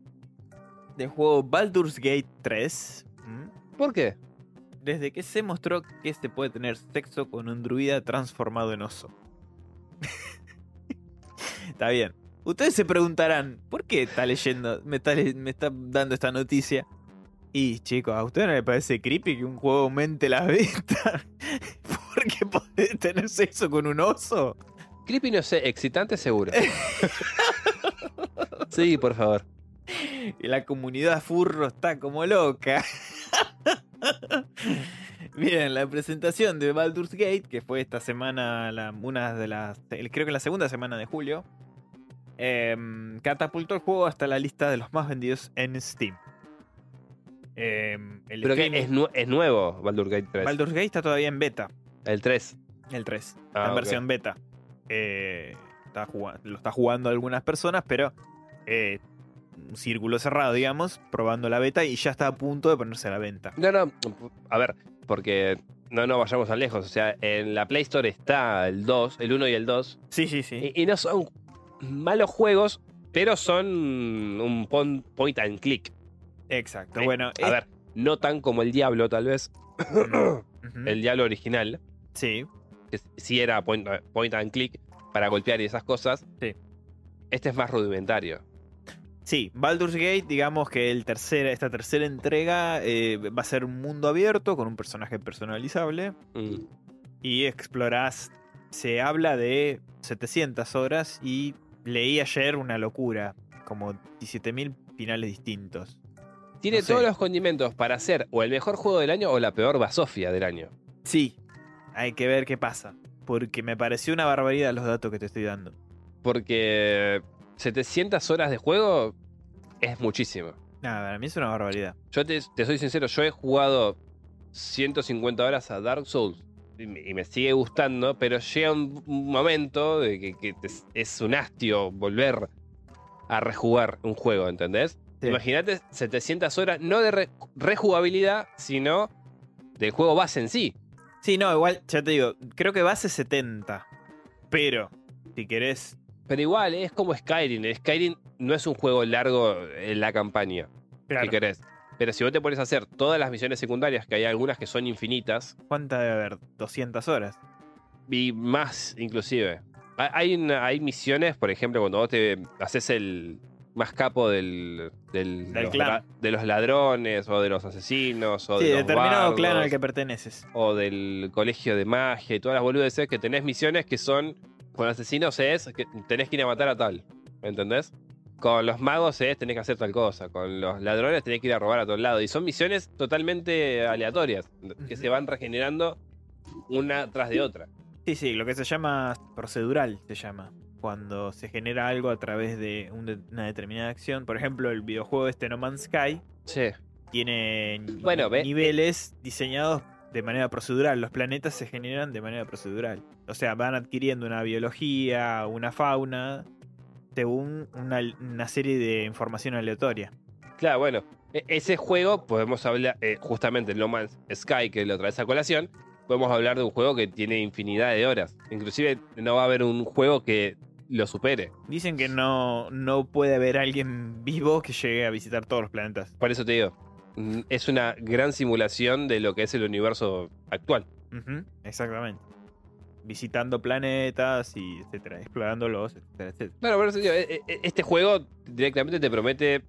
[SPEAKER 2] Del juego Baldur's Gate 3.
[SPEAKER 3] ¿Por qué?
[SPEAKER 2] Desde que se mostró que se puede tener sexo con un druida transformado en oso. está bien. Ustedes se preguntarán, ¿por qué está leyendo, me está, me está dando esta noticia? Y chicos, ¿a ustedes no les parece creepy que un juego aumente la venta? Porque podés tener sexo con un oso.
[SPEAKER 3] Creepy no sé, excitante seguro. sí, por favor.
[SPEAKER 2] Y la comunidad furro está como loca. Bien, la presentación de Baldur's Gate, que fue esta semana, la- una de las. Creo que la segunda semana de julio. em, catapultó el juego hasta la lista de los más vendidos en Steam. Em, el
[SPEAKER 3] Pero que es, nu- es nuevo Baldur's Gate 3.
[SPEAKER 2] Baldur's Gate está todavía en beta.
[SPEAKER 3] El 3.
[SPEAKER 2] El 3.
[SPEAKER 3] Ah,
[SPEAKER 2] en versión beta. Eh, está jugando, lo está jugando algunas personas, pero eh, un círculo cerrado, digamos, probando la beta y ya está a punto de ponerse a la venta.
[SPEAKER 3] No, no, a ver, porque no nos vayamos tan lejos. O sea, en la Play Store está el 2, el 1 y el 2.
[SPEAKER 2] Sí, sí, sí.
[SPEAKER 3] Y, y no son malos juegos, pero son un point and click.
[SPEAKER 2] Exacto.
[SPEAKER 3] Eh,
[SPEAKER 2] Bueno,
[SPEAKER 3] a ver, no tan como el Diablo, tal vez. El Diablo original,
[SPEAKER 2] Sí,
[SPEAKER 3] que sí era point, point and click para golpear y esas cosas.
[SPEAKER 2] Sí.
[SPEAKER 3] Este es más rudimentario.
[SPEAKER 2] Sí. Baldur's Gate, digamos que el tercera, esta tercera entrega eh, va a ser un mundo abierto con un personaje personalizable
[SPEAKER 3] Mm.
[SPEAKER 2] y explorás. Se habla de 700 horas y leí ayer una locura, como 17.000 finales distintos.
[SPEAKER 3] Tiene
[SPEAKER 2] No sé.
[SPEAKER 3] todos los condimentos para ser o el mejor juego del año o la peor basofia del año.
[SPEAKER 2] Sí, hay que ver qué pasa. Porque me pareció una barbaridad los datos que te estoy dando.
[SPEAKER 3] Porque 700 horas de juego es muchísimo.
[SPEAKER 2] Nada, para mí es una barbaridad.
[SPEAKER 3] Yo te, te soy sincero, yo he jugado 150 horas a Dark Souls y me, y me sigue gustando, pero llega un, un momento de que, que te- es un hastio volver a rejugar un juego, ¿entendés?
[SPEAKER 2] Sí.
[SPEAKER 3] Imagínate 700 horas, no de re- rejugabilidad, sino del juego base en sí.
[SPEAKER 2] Sí, no, igual, ya te digo, creo que base 70. Pero, si querés.
[SPEAKER 3] Pero igual, es como Skyrim. Skyrim no es un juego largo en la campaña,
[SPEAKER 2] Claro,
[SPEAKER 3] si querés. Pero si vos te pones a hacer todas las misiones secundarias, que hay algunas que son infinitas,
[SPEAKER 2] ¿cuánta debe haber? 200 horas.
[SPEAKER 3] y más inclusive. Ha- Hay, una- hay misiones, por ejemplo, cuando vos te haces el más capo del, del-
[SPEAKER 2] Del
[SPEAKER 3] los
[SPEAKER 2] clan.
[SPEAKER 3] de los ladrones o de los asesinos o
[SPEAKER 2] Sí,
[SPEAKER 3] de los
[SPEAKER 2] determinado clan al que perteneces.
[SPEAKER 3] o del colegio de magia y todas las boludeces que tenés misiones que son con asesinos es que tenés que ir a matar a tal, ¿me entendés? Con los magos es tenés que hacer tal cosa, con los ladrones tenés que ir a robar a todos lados y son misiones totalmente aleatorias que se van regenerando una tras de otra.
[SPEAKER 2] Sí, sí, lo que se llama procedural se llama. Cuando se genera algo a través de un de- una determinada acción. Por ejemplo, el videojuego este No Man's Sky
[SPEAKER 3] Sí.
[SPEAKER 2] tiene
[SPEAKER 3] Bueno, ve-
[SPEAKER 2] niveles diseñados de manera procedural. Los planetas se generan de manera procedural. O sea, van adquiriendo una biología, una fauna, según una, una serie de información aleatoria.
[SPEAKER 3] Claro, bueno, e- ese juego podemos hablar, eh, justamente el No Man's Sky, que lo traes a colación, podemos hablar de un juego que tiene infinidad de horas. Inclusive no va a haber un juego que lo supere.
[SPEAKER 2] Dicen que no, no puede haber alguien vivo que llegue a visitar todos los planetas.
[SPEAKER 3] Por eso te digo, es una gran simulación de lo que es el universo actual.
[SPEAKER 2] Exactamente. Visitando planetas y etcétera, explorándolos, etcétera, etcétera.
[SPEAKER 3] Claro, por eso te digo, e- e- este juego directamente te promete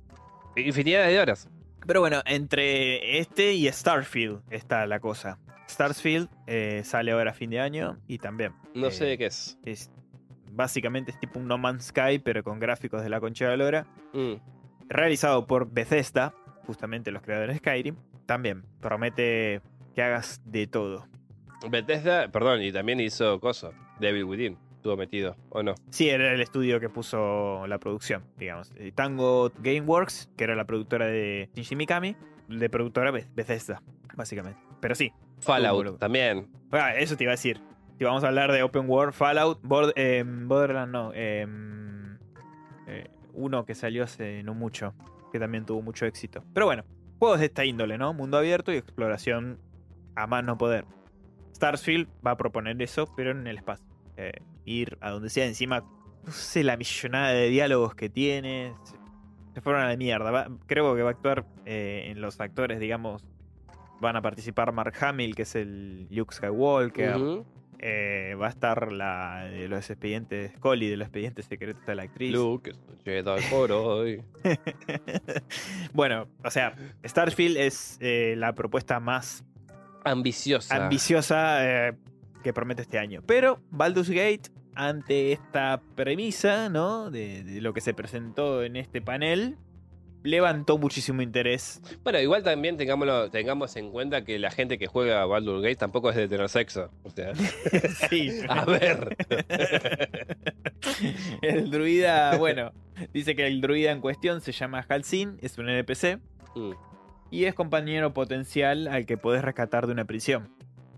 [SPEAKER 3] infinidad de horas.
[SPEAKER 2] Pero bueno, entre este y Starfield está la cosa. Starfield eh, sale ahora a fin de año y también.
[SPEAKER 3] No
[SPEAKER 2] eh,
[SPEAKER 3] sé de qué es.
[SPEAKER 2] es básicamente es tipo un No Man's Sky, pero con gráficos de la concha de la lora.
[SPEAKER 3] Mm.
[SPEAKER 2] Realizado por Bethesda, justamente los creadores de Skyrim. También promete que hagas de todo.
[SPEAKER 3] Bethesda, perdón, y también hizo cosas. Devil Within estuvo metido, ¿o no?
[SPEAKER 2] Sí, era el estudio que puso la producción, digamos. Tango Gameworks, que era la productora de Shinji Mikami, de productora Beth- Bethesda, básicamente. Pero sí,
[SPEAKER 3] Fallout también.
[SPEAKER 2] ah, eso te iba a decir. Si vamos a hablar de Open World, Fallout, Bord- eh, Borderlands no, eh, eh, uno que salió hace no mucho, que también tuvo mucho éxito. Pero bueno, juegos de esta índole, ¿no? Mundo abierto y exploración a más no poder. Starfield va a proponer eso, pero en el espacio. Eh, ir a donde sea, encima, no sé la millonada de diálogos que tiene. Se, fueron a la mierda. Creo que va a actuar eh, en los actores, digamos. Van a participar Mark Hamill, que es el Luke Skywalker. Eh, va a estar la de los expedientes, Scully de los expedientes secretos de la actriz.
[SPEAKER 3] Luke Jedi por hoy.
[SPEAKER 2] bueno, o sea, Starfield es eh, la propuesta más
[SPEAKER 3] Ambiciosa.
[SPEAKER 2] ambiciosa eh, que promete este año. Pero Baldur's Gate, ante esta premisa, ¿no? De, de lo que se presentó en este panel, levantó muchísimo interés.
[SPEAKER 3] Bueno, igual también tengámoslo, tengamos en cuenta que la gente que juega a Baldur's Gate tampoco es de tener sexo. O sea,
[SPEAKER 2] sí.
[SPEAKER 3] a ver.
[SPEAKER 2] El druida, bueno, dice que el druida en cuestión se llama Halsin, es un NPC
[SPEAKER 3] Mm,
[SPEAKER 2] y es compañero potencial al que podés rescatar de una prisión.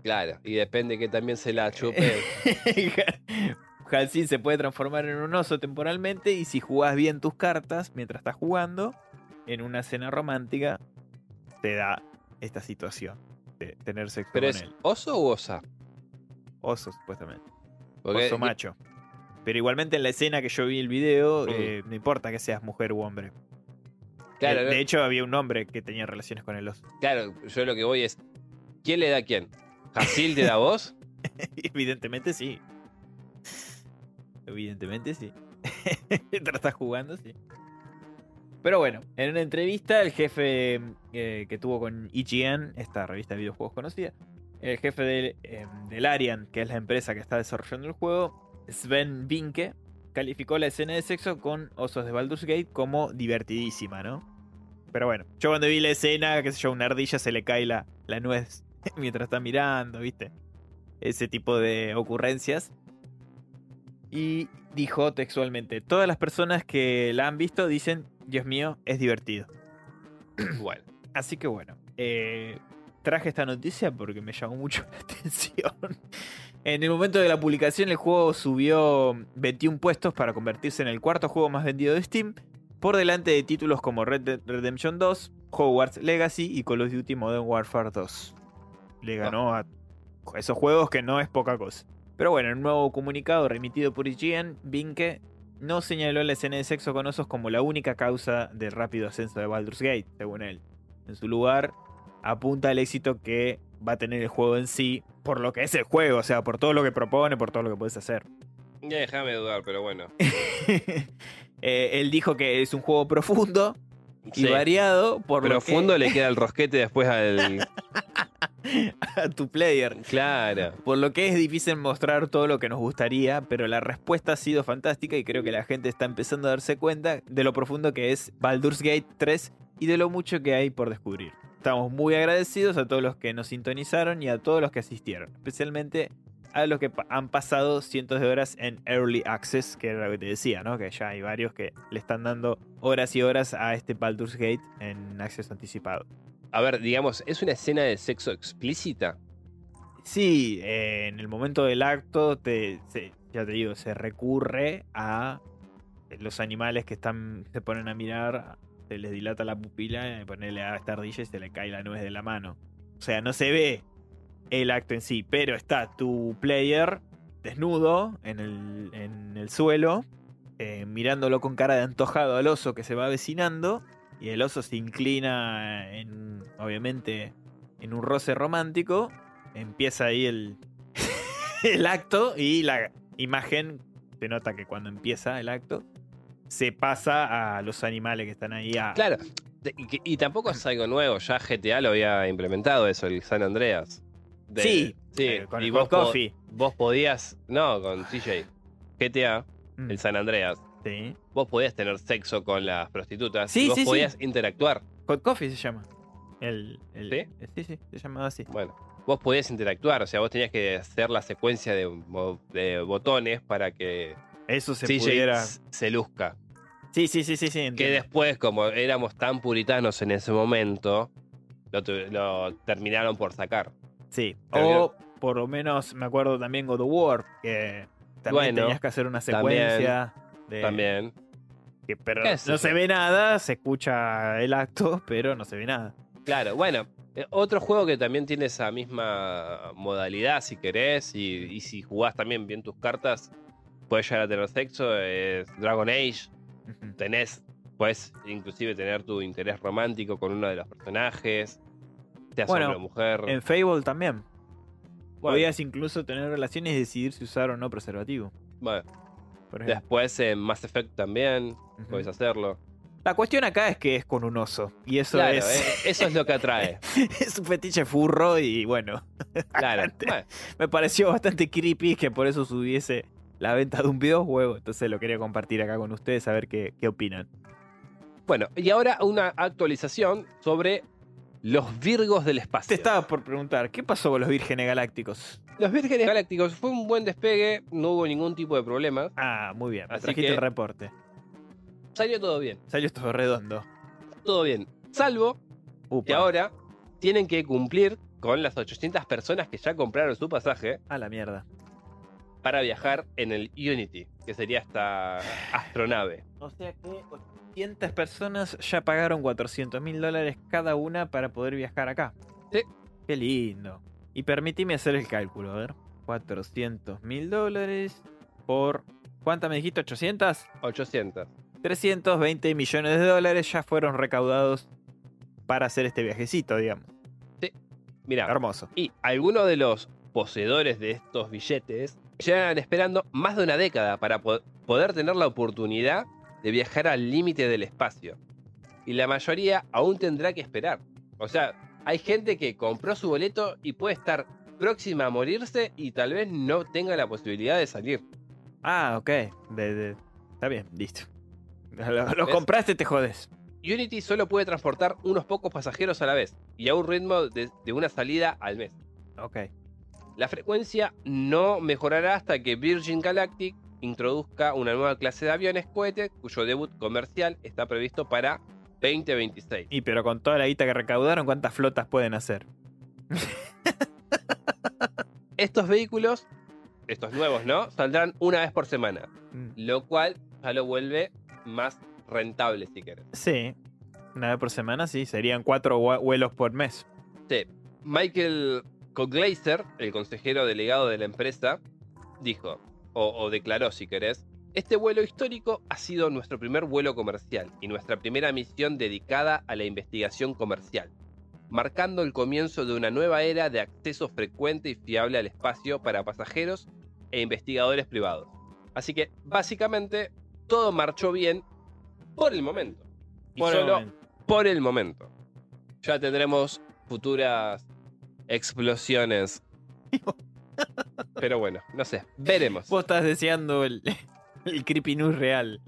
[SPEAKER 3] claro, y depende que también se la chupe.
[SPEAKER 2] Halsin se puede transformar en un oso temporalmente y si jugás bien tus cartas mientras estás jugando, en una cena romántica te da esta situación de tener sexo
[SPEAKER 3] Pero
[SPEAKER 2] con
[SPEAKER 3] es
[SPEAKER 2] él.
[SPEAKER 3] oso u osa.
[SPEAKER 2] Oso, supuestamente.
[SPEAKER 3] Porque-
[SPEAKER 2] Oso macho. Pero igualmente en la escena que yo vi el video,
[SPEAKER 3] Mm.
[SPEAKER 2] eh, no importa que seas mujer u hombre.
[SPEAKER 3] Claro,
[SPEAKER 2] de, hecho, había un hombre que tenía relaciones con el oso.
[SPEAKER 3] Claro, yo lo que voy es. ¿Quién le da a quién? ¿Jasil te da a vos?
[SPEAKER 2] Evidentemente sí. Evidentemente sí. Mientras estás jugando, sí. Pero bueno, en una entrevista, el jefe eh, que tuvo con IGN, esta revista de videojuegos conocida, el jefe del, eh, del Arian, que es la empresa que está desarrollando el juego, Sven Vinke, calificó la escena de sexo con Osos de Baldur's Gate como divertidísima, ¿no? Pero bueno, yo cuando vi la escena, qué sé yo, una ardilla se le cae la, la nuez mientras está mirando, ¿viste? Ese tipo de ocurrencias. Y dijo textualmente, todas las personas que la han visto dicen, Dios mío, es divertido.
[SPEAKER 3] Bueno,
[SPEAKER 2] Así que bueno, eh, traje esta noticia porque me llamó mucho la atención. En el momento de la publicación el juego subió 21 puestos para convertirse en el cuarto juego más vendido de Steam, por delante de títulos como Red Dead Redemption 2, Hogwarts Legacy y Call of Duty Modern Warfare 2. Le ganó a esos juegos que no es poca cosa. Pero bueno, en un nuevo comunicado remitido por IGN, Vinke no señaló la escena de sexo con osos como la única causa del rápido ascenso de Baldur's Gate, según él. En su lugar, apunta al éxito que va a tener el juego en sí, por lo que es el juego, o sea, por todo lo que propone, por todo lo que puedes hacer.
[SPEAKER 3] ya déjame dudar, pero bueno.
[SPEAKER 2] Eh, él dijo que es un juego profundo y
[SPEAKER 3] Sí.
[SPEAKER 2] variado, por
[SPEAKER 3] Profundo
[SPEAKER 2] lo
[SPEAKER 3] le queda el rosquete después al.
[SPEAKER 2] a tu player.
[SPEAKER 3] Claro.
[SPEAKER 2] Por lo que es difícil mostrar todo lo que nos gustaría, pero la respuesta ha sido fantástica y creo que la gente está empezando a darse cuenta de lo profundo que es Baldur's Gate 3 y de lo mucho que hay por descubrir. Estamos muy agradecidos a todos los que nos sintonizaron y a todos los que asistieron, especialmente a los que han pasado cientos de horas en Early Access, que era lo que te decía, ¿no? Que ya hay varios que le están dando horas y horas a este Baldur's Gate en acceso anticipado.
[SPEAKER 3] A ver, digamos, ¿es una escena de sexo explícita?
[SPEAKER 2] Sí, eh, en el momento del acto, te, ya te digo, se recurre a los animales que están se ponen a mirar, se les dilata la pupila, y ponerle a esta ardilla y se le cae la nuez de la mano. O sea, no se ve el acto en sí, pero está tu player desnudo en el, en el suelo, eh, mirándolo con cara de antojado al oso que se va avecinando, y el oso se inclina en, obviamente, en un roce romántico, empieza ahí el, el acto y la imagen, se nota que cuando empieza el acto, se pasa a los animales que están ahí a...
[SPEAKER 3] Claro. Y, tampoco es algo nuevo, ya GTA lo había implementado eso, el San Andreas. De-
[SPEAKER 2] sí,
[SPEAKER 3] sí.
[SPEAKER 2] eh, con
[SPEAKER 3] y
[SPEAKER 2] el
[SPEAKER 3] vos, po-
[SPEAKER 2] coffee.
[SPEAKER 3] vos podías, no, con CJ, GTA,
[SPEAKER 2] Mm,
[SPEAKER 3] el San Andreas,
[SPEAKER 2] sí.
[SPEAKER 3] vos podías tener sexo con las prostitutas,
[SPEAKER 2] Sí,
[SPEAKER 3] y vos
[SPEAKER 2] sí,
[SPEAKER 3] podías interactuar.
[SPEAKER 2] Hot coffee se llama. El, el-
[SPEAKER 3] ¿Sí?
[SPEAKER 2] eh, sí, sí, se llama así.
[SPEAKER 3] Bueno, vos podías interactuar, o sea, vos tenías que hacer la secuencia de, botones para que
[SPEAKER 2] Eso se
[SPEAKER 3] CJ
[SPEAKER 2] pudiera...
[SPEAKER 3] se luzca.
[SPEAKER 2] Sí, sí, sí, sí, sí.
[SPEAKER 3] Que después, como éramos tan puritanos en ese momento, lo, lo terminaron por sacar.
[SPEAKER 2] Sí. O por lo menos me acuerdo también God of War, que también
[SPEAKER 3] Bueno,
[SPEAKER 2] tenías que hacer una secuencia. De-
[SPEAKER 3] También.
[SPEAKER 2] que- pero no se ve nada, se escucha el acto, pero no se ve nada.
[SPEAKER 3] Claro, bueno, eh, otro juego que también tiene esa misma modalidad, si querés, y, y si jugás también bien tus cartas, puedes llegar a tener sexo, es Dragon Age.
[SPEAKER 2] Ujú.
[SPEAKER 3] Tenés, puedes inclusive tener tu interés romántico con uno de los personajes, seas
[SPEAKER 2] Bueno,
[SPEAKER 3] hombre o mujer.
[SPEAKER 2] En Fable también.
[SPEAKER 3] Bueno,
[SPEAKER 2] Podías incluso tener relaciones y decidir si usar o no preservativo.
[SPEAKER 3] bueno.
[SPEAKER 2] Por ejemplo.
[SPEAKER 3] Después en Mass Effect también
[SPEAKER 2] Ujú.
[SPEAKER 3] podés hacerlo.
[SPEAKER 2] La cuestión acá es que es con un oso. Y eso
[SPEAKER 3] claro,
[SPEAKER 2] es,
[SPEAKER 3] eh, eso es lo que atrae.
[SPEAKER 2] es un fetiche furro y bueno,
[SPEAKER 3] Claro. Bueno,
[SPEAKER 2] me pareció bastante creepy que por eso subiese la venta de un videojuego. Entonces lo quería compartir acá con ustedes a ver qué, qué opinan.
[SPEAKER 3] bueno, y ahora una actualización sobre los Virgos del espacio.
[SPEAKER 2] Te estaba por preguntar, ¿qué pasó con los vírgenes galácticos?
[SPEAKER 3] Los Vírgenes Galácticos fue un buen despegue, no hubo ningún tipo de problemas.
[SPEAKER 2] Ah, muy bien, me
[SPEAKER 3] Así
[SPEAKER 2] trajiste
[SPEAKER 3] que-
[SPEAKER 2] el reporte.
[SPEAKER 3] Salió todo bien,
[SPEAKER 2] Salió todo redondo.
[SPEAKER 3] todo bien. Salvo
[SPEAKER 2] Upa.
[SPEAKER 3] que ahora tienen que cumplir con las 800 personas que ya compraron su pasaje
[SPEAKER 2] A la mierda.
[SPEAKER 3] para viajar en el Unity, que sería esta astronave.
[SPEAKER 2] O sea que 800 personas ya pagaron 400 mil dólares cada una para poder viajar acá.
[SPEAKER 3] Sí.
[SPEAKER 2] Qué lindo. Y permíteme hacer el cálculo, a ver. 400 mil dólares por... ¿Cuántas me dijiste? ¿800?
[SPEAKER 3] 800.
[SPEAKER 2] 320 millones de dólares ya fueron recaudados para hacer este viajecito, digamos.
[SPEAKER 3] Mira,
[SPEAKER 2] Hermoso.
[SPEAKER 3] y algunos de los poseedores de estos billetes llevan esperando más de una década para po- poder tener la oportunidad de viajar al límite del espacio. Y la mayoría aún tendrá que esperar. O sea, hay gente que compró su boleto y puede estar próxima a morirse y tal vez no tenga la posibilidad de salir.
[SPEAKER 2] Ah, ok. De- de- Está bien, listo. Lo, lo compraste, te jodes.
[SPEAKER 3] Unity solo puede transportar unos pocos pasajeros a la vez y a un ritmo de, de una salida al mes.
[SPEAKER 2] Ok.
[SPEAKER 3] La frecuencia no mejorará hasta que Virgin Galactic introduzca una nueva clase de aviones cohete cuyo debut comercial está previsto para 2026.
[SPEAKER 2] Y pero con toda la guita que recaudaron, ¿cuántas flotas pueden hacer?
[SPEAKER 3] Estos vehículos, estos nuevos, ¿no? Saldrán una vez por semana,
[SPEAKER 2] Mm.
[SPEAKER 3] lo cual ya lo vuelve más rentable si querés.
[SPEAKER 2] Sí. Una vez por semana, sí. Serían cuatro vue- vuelos por mes.
[SPEAKER 3] Sí. Michael Coglazer, el consejero delegado de la empresa, dijo, o, o declaró si querés, este vuelo histórico ha sido nuestro primer vuelo comercial y nuestra primera misión dedicada a la investigación comercial, marcando el comienzo de una nueva era de acceso frecuente y fiable al espacio para pasajeros e investigadores privados. Así que, básicamente, todo marchó bien por el momento. Y
[SPEAKER 2] Por el
[SPEAKER 3] solo
[SPEAKER 2] momento.
[SPEAKER 3] por el momento. Ya tendremos futuras explosiones. Pero bueno, no sé, veremos.
[SPEAKER 2] Vos estás deseando el, el creepy news real.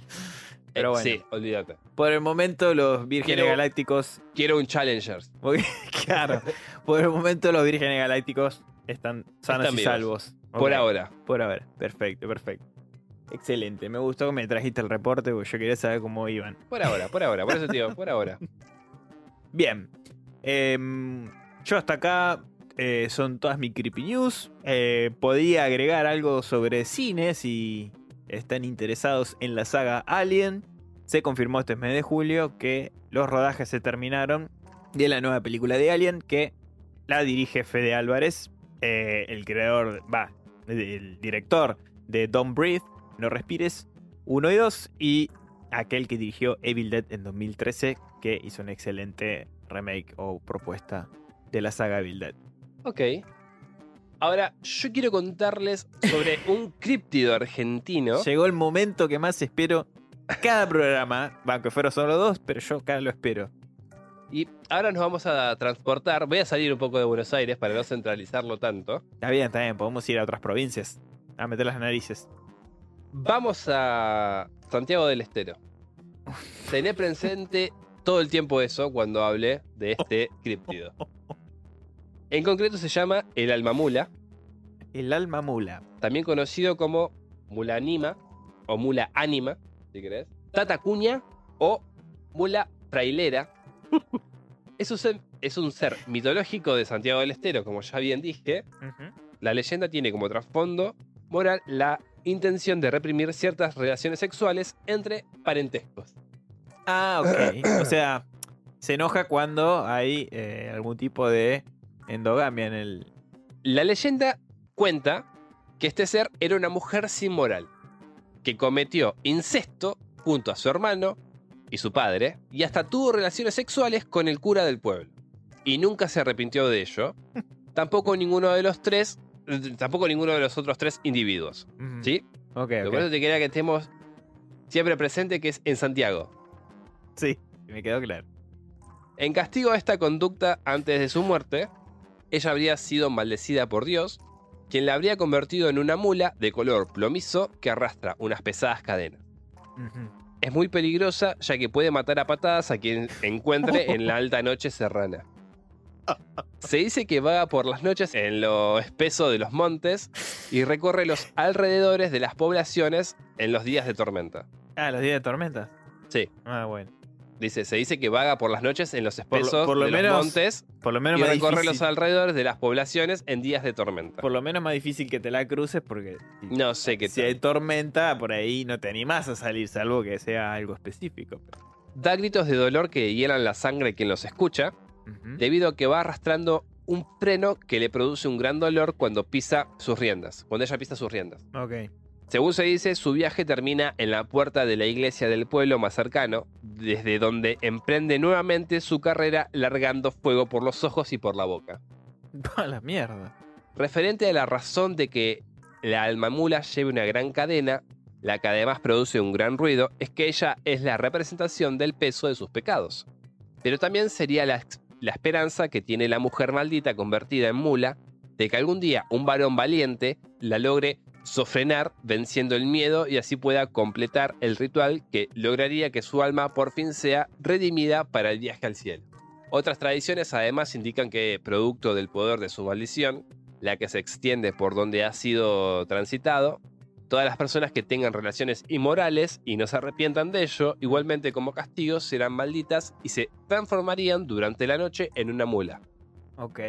[SPEAKER 2] Pero
[SPEAKER 3] Eh,
[SPEAKER 2] bueno.
[SPEAKER 3] Sí, olvídate.
[SPEAKER 2] Por el momento, los vírgenes
[SPEAKER 3] Quiero-
[SPEAKER 2] galácticos.
[SPEAKER 3] Quiero un Challengers.
[SPEAKER 2] claro. Por el momento, los vírgenes galácticos están sanos
[SPEAKER 3] Están
[SPEAKER 2] y salvos.
[SPEAKER 3] Por ahora.
[SPEAKER 2] Por ahora. Perfecto, perfecto. Excelente. Me gustó que me trajiste el reporte porque yo quería saber cómo iban.
[SPEAKER 3] Por ahora, por ahora. Por eso digo, por ahora.
[SPEAKER 2] Bien. Em, yo hasta acá eh, son todas mis creepy news. Eh, podía agregar algo sobre cine si están interesados en la saga Alien. Se confirmó este mes de julio que los rodajes se terminaron de la nueva película de Alien que la dirige Fede Álvarez, eh, el creador, va, el director de Don't Breathe, No Respires 1 y 2 y aquel que dirigió Evil Dead en 2013 que hizo un excelente remake o propuesta de la saga Evil Dead.
[SPEAKER 3] Ok. Ahora, yo quiero contarles sobre un críptido argentino.
[SPEAKER 2] Llegó el momento que más espero cada programa, aunque fueron solo dos, pero yo cada lo espero.
[SPEAKER 3] Y ahora nos vamos a transportar. Voy a salir un poco de Buenos Aires para no centralizarlo tanto.
[SPEAKER 2] Está bien, está bien, podemos ir a otras provincias a meter las narices.
[SPEAKER 3] Vamos a Santiago del Estero. Tené presente todo el tiempo eso cuando hable de este críptido. En concreto se llama el almamula,
[SPEAKER 2] El alma mula.
[SPEAKER 3] también conocido como mula anima o mula ánima, si querés, tatacuña o mula trailera. Es un, ser, es un ser mitológico de Santiago del Estero, como ya bien dije, La leyenda tiene como trasfondo moral la intención de reprimir ciertas relaciones sexuales entre parentescos.
[SPEAKER 2] Ah, ok. O sea, se enoja cuando hay eh, algún tipo de endogamia en el.
[SPEAKER 3] La leyenda cuenta que este ser era una mujer sin moral, que cometió incesto junto a su hermano y su padre, y hasta tuvo relaciones sexuales con el cura del pueblo. Y nunca se arrepintió de ello. Tampoco ninguno de los tres tampoco ninguno de los otros tres individuos. ¿Sí?
[SPEAKER 2] Ok,
[SPEAKER 3] Pero
[SPEAKER 2] ok.
[SPEAKER 3] Por eso te quería que estemos siempre presente que es en Santiago.
[SPEAKER 2] Sí, me quedó claro.
[SPEAKER 3] En castigo a esta conducta antes de su muerte, ella habría sido maldecida por Dios, quien la habría convertido en una mula de color plomizo que arrastra unas pesadas cadenas. Es muy peligrosa ya que puede matar a patadas a quien encuentre en la alta noche serrana. Se dice que vaga por las noches en lo espeso de los montes y recorre los alrededores de las poblaciones en los días de tormenta.
[SPEAKER 2] Ah, los días de tormenta.
[SPEAKER 3] Sí.
[SPEAKER 2] Ah, bueno.
[SPEAKER 3] Dice, se dice que vaga por las noches en los
[SPEAKER 2] Por lo-
[SPEAKER 3] espesos
[SPEAKER 2] por lo
[SPEAKER 3] de los
[SPEAKER 2] menos
[SPEAKER 3] montes
[SPEAKER 2] Por lo menos
[SPEAKER 3] y recorre
[SPEAKER 2] difícil.
[SPEAKER 3] los alrededores de las poblaciones en días de tormenta.
[SPEAKER 2] Por lo menos más difícil que te la cruces porque si,
[SPEAKER 3] No sé qué
[SPEAKER 2] si hay tormenta, por ahí no te animás a salir, salvo que sea algo específico.
[SPEAKER 3] Da gritos de dolor que hielan la sangre quien los escucha, debido a que va arrastrando un freno que le produce un gran dolor cuando pisa sus riendas, cuando ella pisa sus riendas.
[SPEAKER 2] Ok.
[SPEAKER 3] Según se dice, su viaje termina en la puerta de la iglesia del pueblo más cercano, desde donde emprende nuevamente su carrera largando fuego por los ojos y por la boca.
[SPEAKER 2] A la mierda.
[SPEAKER 3] Referente a la razón de que la alma mula lleve una gran cadena, la que además produce un gran ruido, es que ella es la representación del peso de sus pecados. Pero también sería la esperanza que tiene la mujer maldita convertida en mula, de que algún día un varón valiente la logre sofrenar venciendo el miedo y así pueda completar el ritual que lograría que su alma por fin sea redimida para el viaje al cielo. Otras tradiciones además indican que, producto del poder de su maldición, la que se extiende por donde ha sido transitado, todas las personas que tengan relaciones inmorales y no se arrepientan de ello, igualmente como castigo, serán malditas y se transformarían durante la noche en una mula.
[SPEAKER 2] Ok.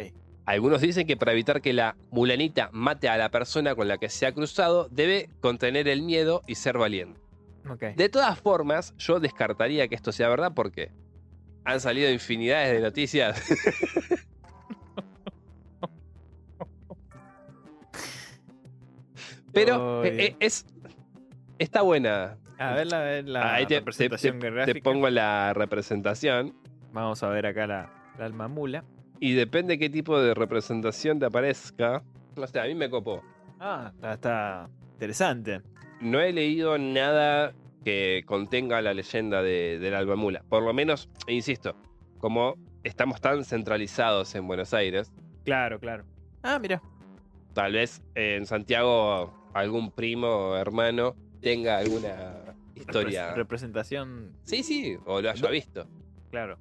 [SPEAKER 3] Algunos dicen que para evitar que la mulanita mate a la persona con la que se ha cruzado, debe contener el miedo y ser valiente. De todas formas, yo descartaría que esto sea verdad porque han salido infinidades de noticias Pero eh, eh, es. Está buena.
[SPEAKER 2] A ver la, la
[SPEAKER 3] Ahí te,
[SPEAKER 2] representación
[SPEAKER 3] te- pongo la representación.
[SPEAKER 2] Vamos a ver acá la, la alma mula.
[SPEAKER 3] Y depende qué tipo de representación te aparezca. No sé, a mí me copó.
[SPEAKER 2] Ah, está, está interesante.
[SPEAKER 3] No he leído nada que contenga la leyenda de, del alma mula. Por lo menos, insisto, como estamos tan centralizados en Buenos Aires,
[SPEAKER 2] Claro, claro. Ah, mira.
[SPEAKER 3] tal vez en Santiago algún primo o hermano tenga alguna historia.
[SPEAKER 2] Representación,
[SPEAKER 3] Sí, sí, o lo haya visto.
[SPEAKER 2] claro.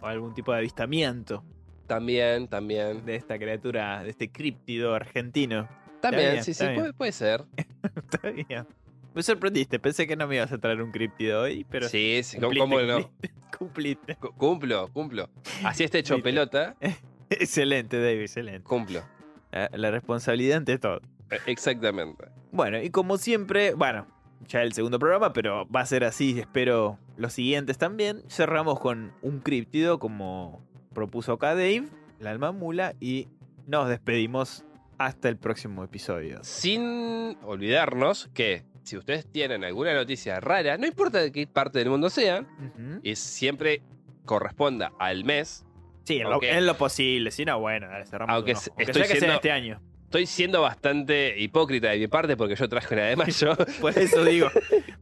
[SPEAKER 2] O algún tipo de avistamiento
[SPEAKER 3] También, también.
[SPEAKER 2] de esta criatura, de este críptido argentino.
[SPEAKER 3] También,
[SPEAKER 2] bien,
[SPEAKER 3] sí, sí,
[SPEAKER 2] está
[SPEAKER 3] puede, puede ser.
[SPEAKER 2] Está bien. Me sorprendiste, pensé que no me ibas a traer un críptido hoy, pero
[SPEAKER 3] sí, sí, ¿cómo,
[SPEAKER 2] cumpliste,
[SPEAKER 3] cómo no?
[SPEAKER 2] cumpliste, cumpliste.
[SPEAKER 3] Cu- Cumplo, cumplo. Así esté hecho pelota,
[SPEAKER 2] Excelente, David, excelente.
[SPEAKER 3] cumplo.
[SPEAKER 2] La, la responsabilidad ante todo.
[SPEAKER 3] Eh, Exactamente.
[SPEAKER 2] Bueno, y como siempre, bueno, ya el segundo programa, pero va a ser así, espero los siguientes también. Cerramos con un críptido como propuso acá Dave, la alma mula, y nos despedimos hasta el próximo episodio.
[SPEAKER 3] Sin olvidarnos que si ustedes tienen alguna noticia rara, no importa de qué parte del mundo
[SPEAKER 2] Ujú.
[SPEAKER 3] y siempre corresponda al mes,
[SPEAKER 2] Sí, en, lo, en lo posible, si no, bueno, dale, cerramos
[SPEAKER 3] Aunque
[SPEAKER 2] Aunque sea que sea este año.
[SPEAKER 3] estoy siendo bastante hipócrita de mi parte porque yo traje una de mayo
[SPEAKER 2] Por eso digo,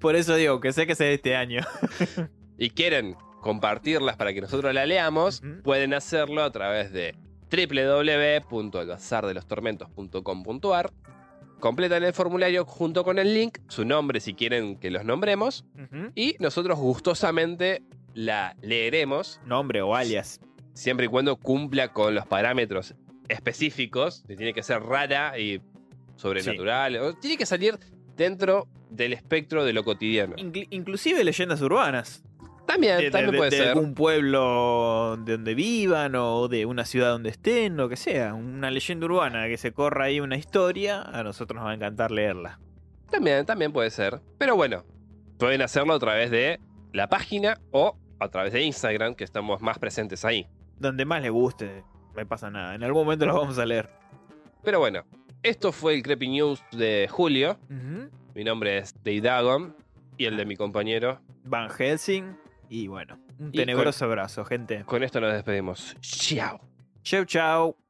[SPEAKER 2] por eso digo, que sé que sea este año.
[SPEAKER 3] y quieren compartirlas para que nosotros la leamos, pueden hacerlo a través de www.elbazardelostormentos.com.ar. Completan el formulario junto con el link, su nombre si quieren que los nombremos, y nosotros gustosamente la leeremos
[SPEAKER 2] Nombre o alias.
[SPEAKER 3] siempre y cuando cumpla con los parámetros específicos, que tiene que ser rara y sobrenatural, o tiene que salir dentro del espectro de lo cotidiano.
[SPEAKER 2] Inclu- inclusive leyendas urbanas.
[SPEAKER 3] También,
[SPEAKER 2] de,
[SPEAKER 3] también
[SPEAKER 2] de-
[SPEAKER 3] puede
[SPEAKER 2] de
[SPEAKER 3] ser.
[SPEAKER 2] algún pueblo de donde vivan o de una ciudad donde estén, lo que sea. Una leyenda urbana que se corra ahí una historia, a nosotros nos va a encantar leerla.
[SPEAKER 3] También, también puede ser. Pero bueno, pueden hacerlo a través de la página o a través de Instagram, que estamos más presentes ahí.
[SPEAKER 2] Donde más le guste, no pasa nada. En algún momento los vamos a leer.
[SPEAKER 3] Pero bueno, esto fue el Creepy News de julio. Mi nombre es Dave Dagon y el de mi compañero.
[SPEAKER 2] Van Helsing. Y bueno, un tenebroso abrazo, gente.
[SPEAKER 3] Con esto nos despedimos. Chao.
[SPEAKER 2] Chau, chau.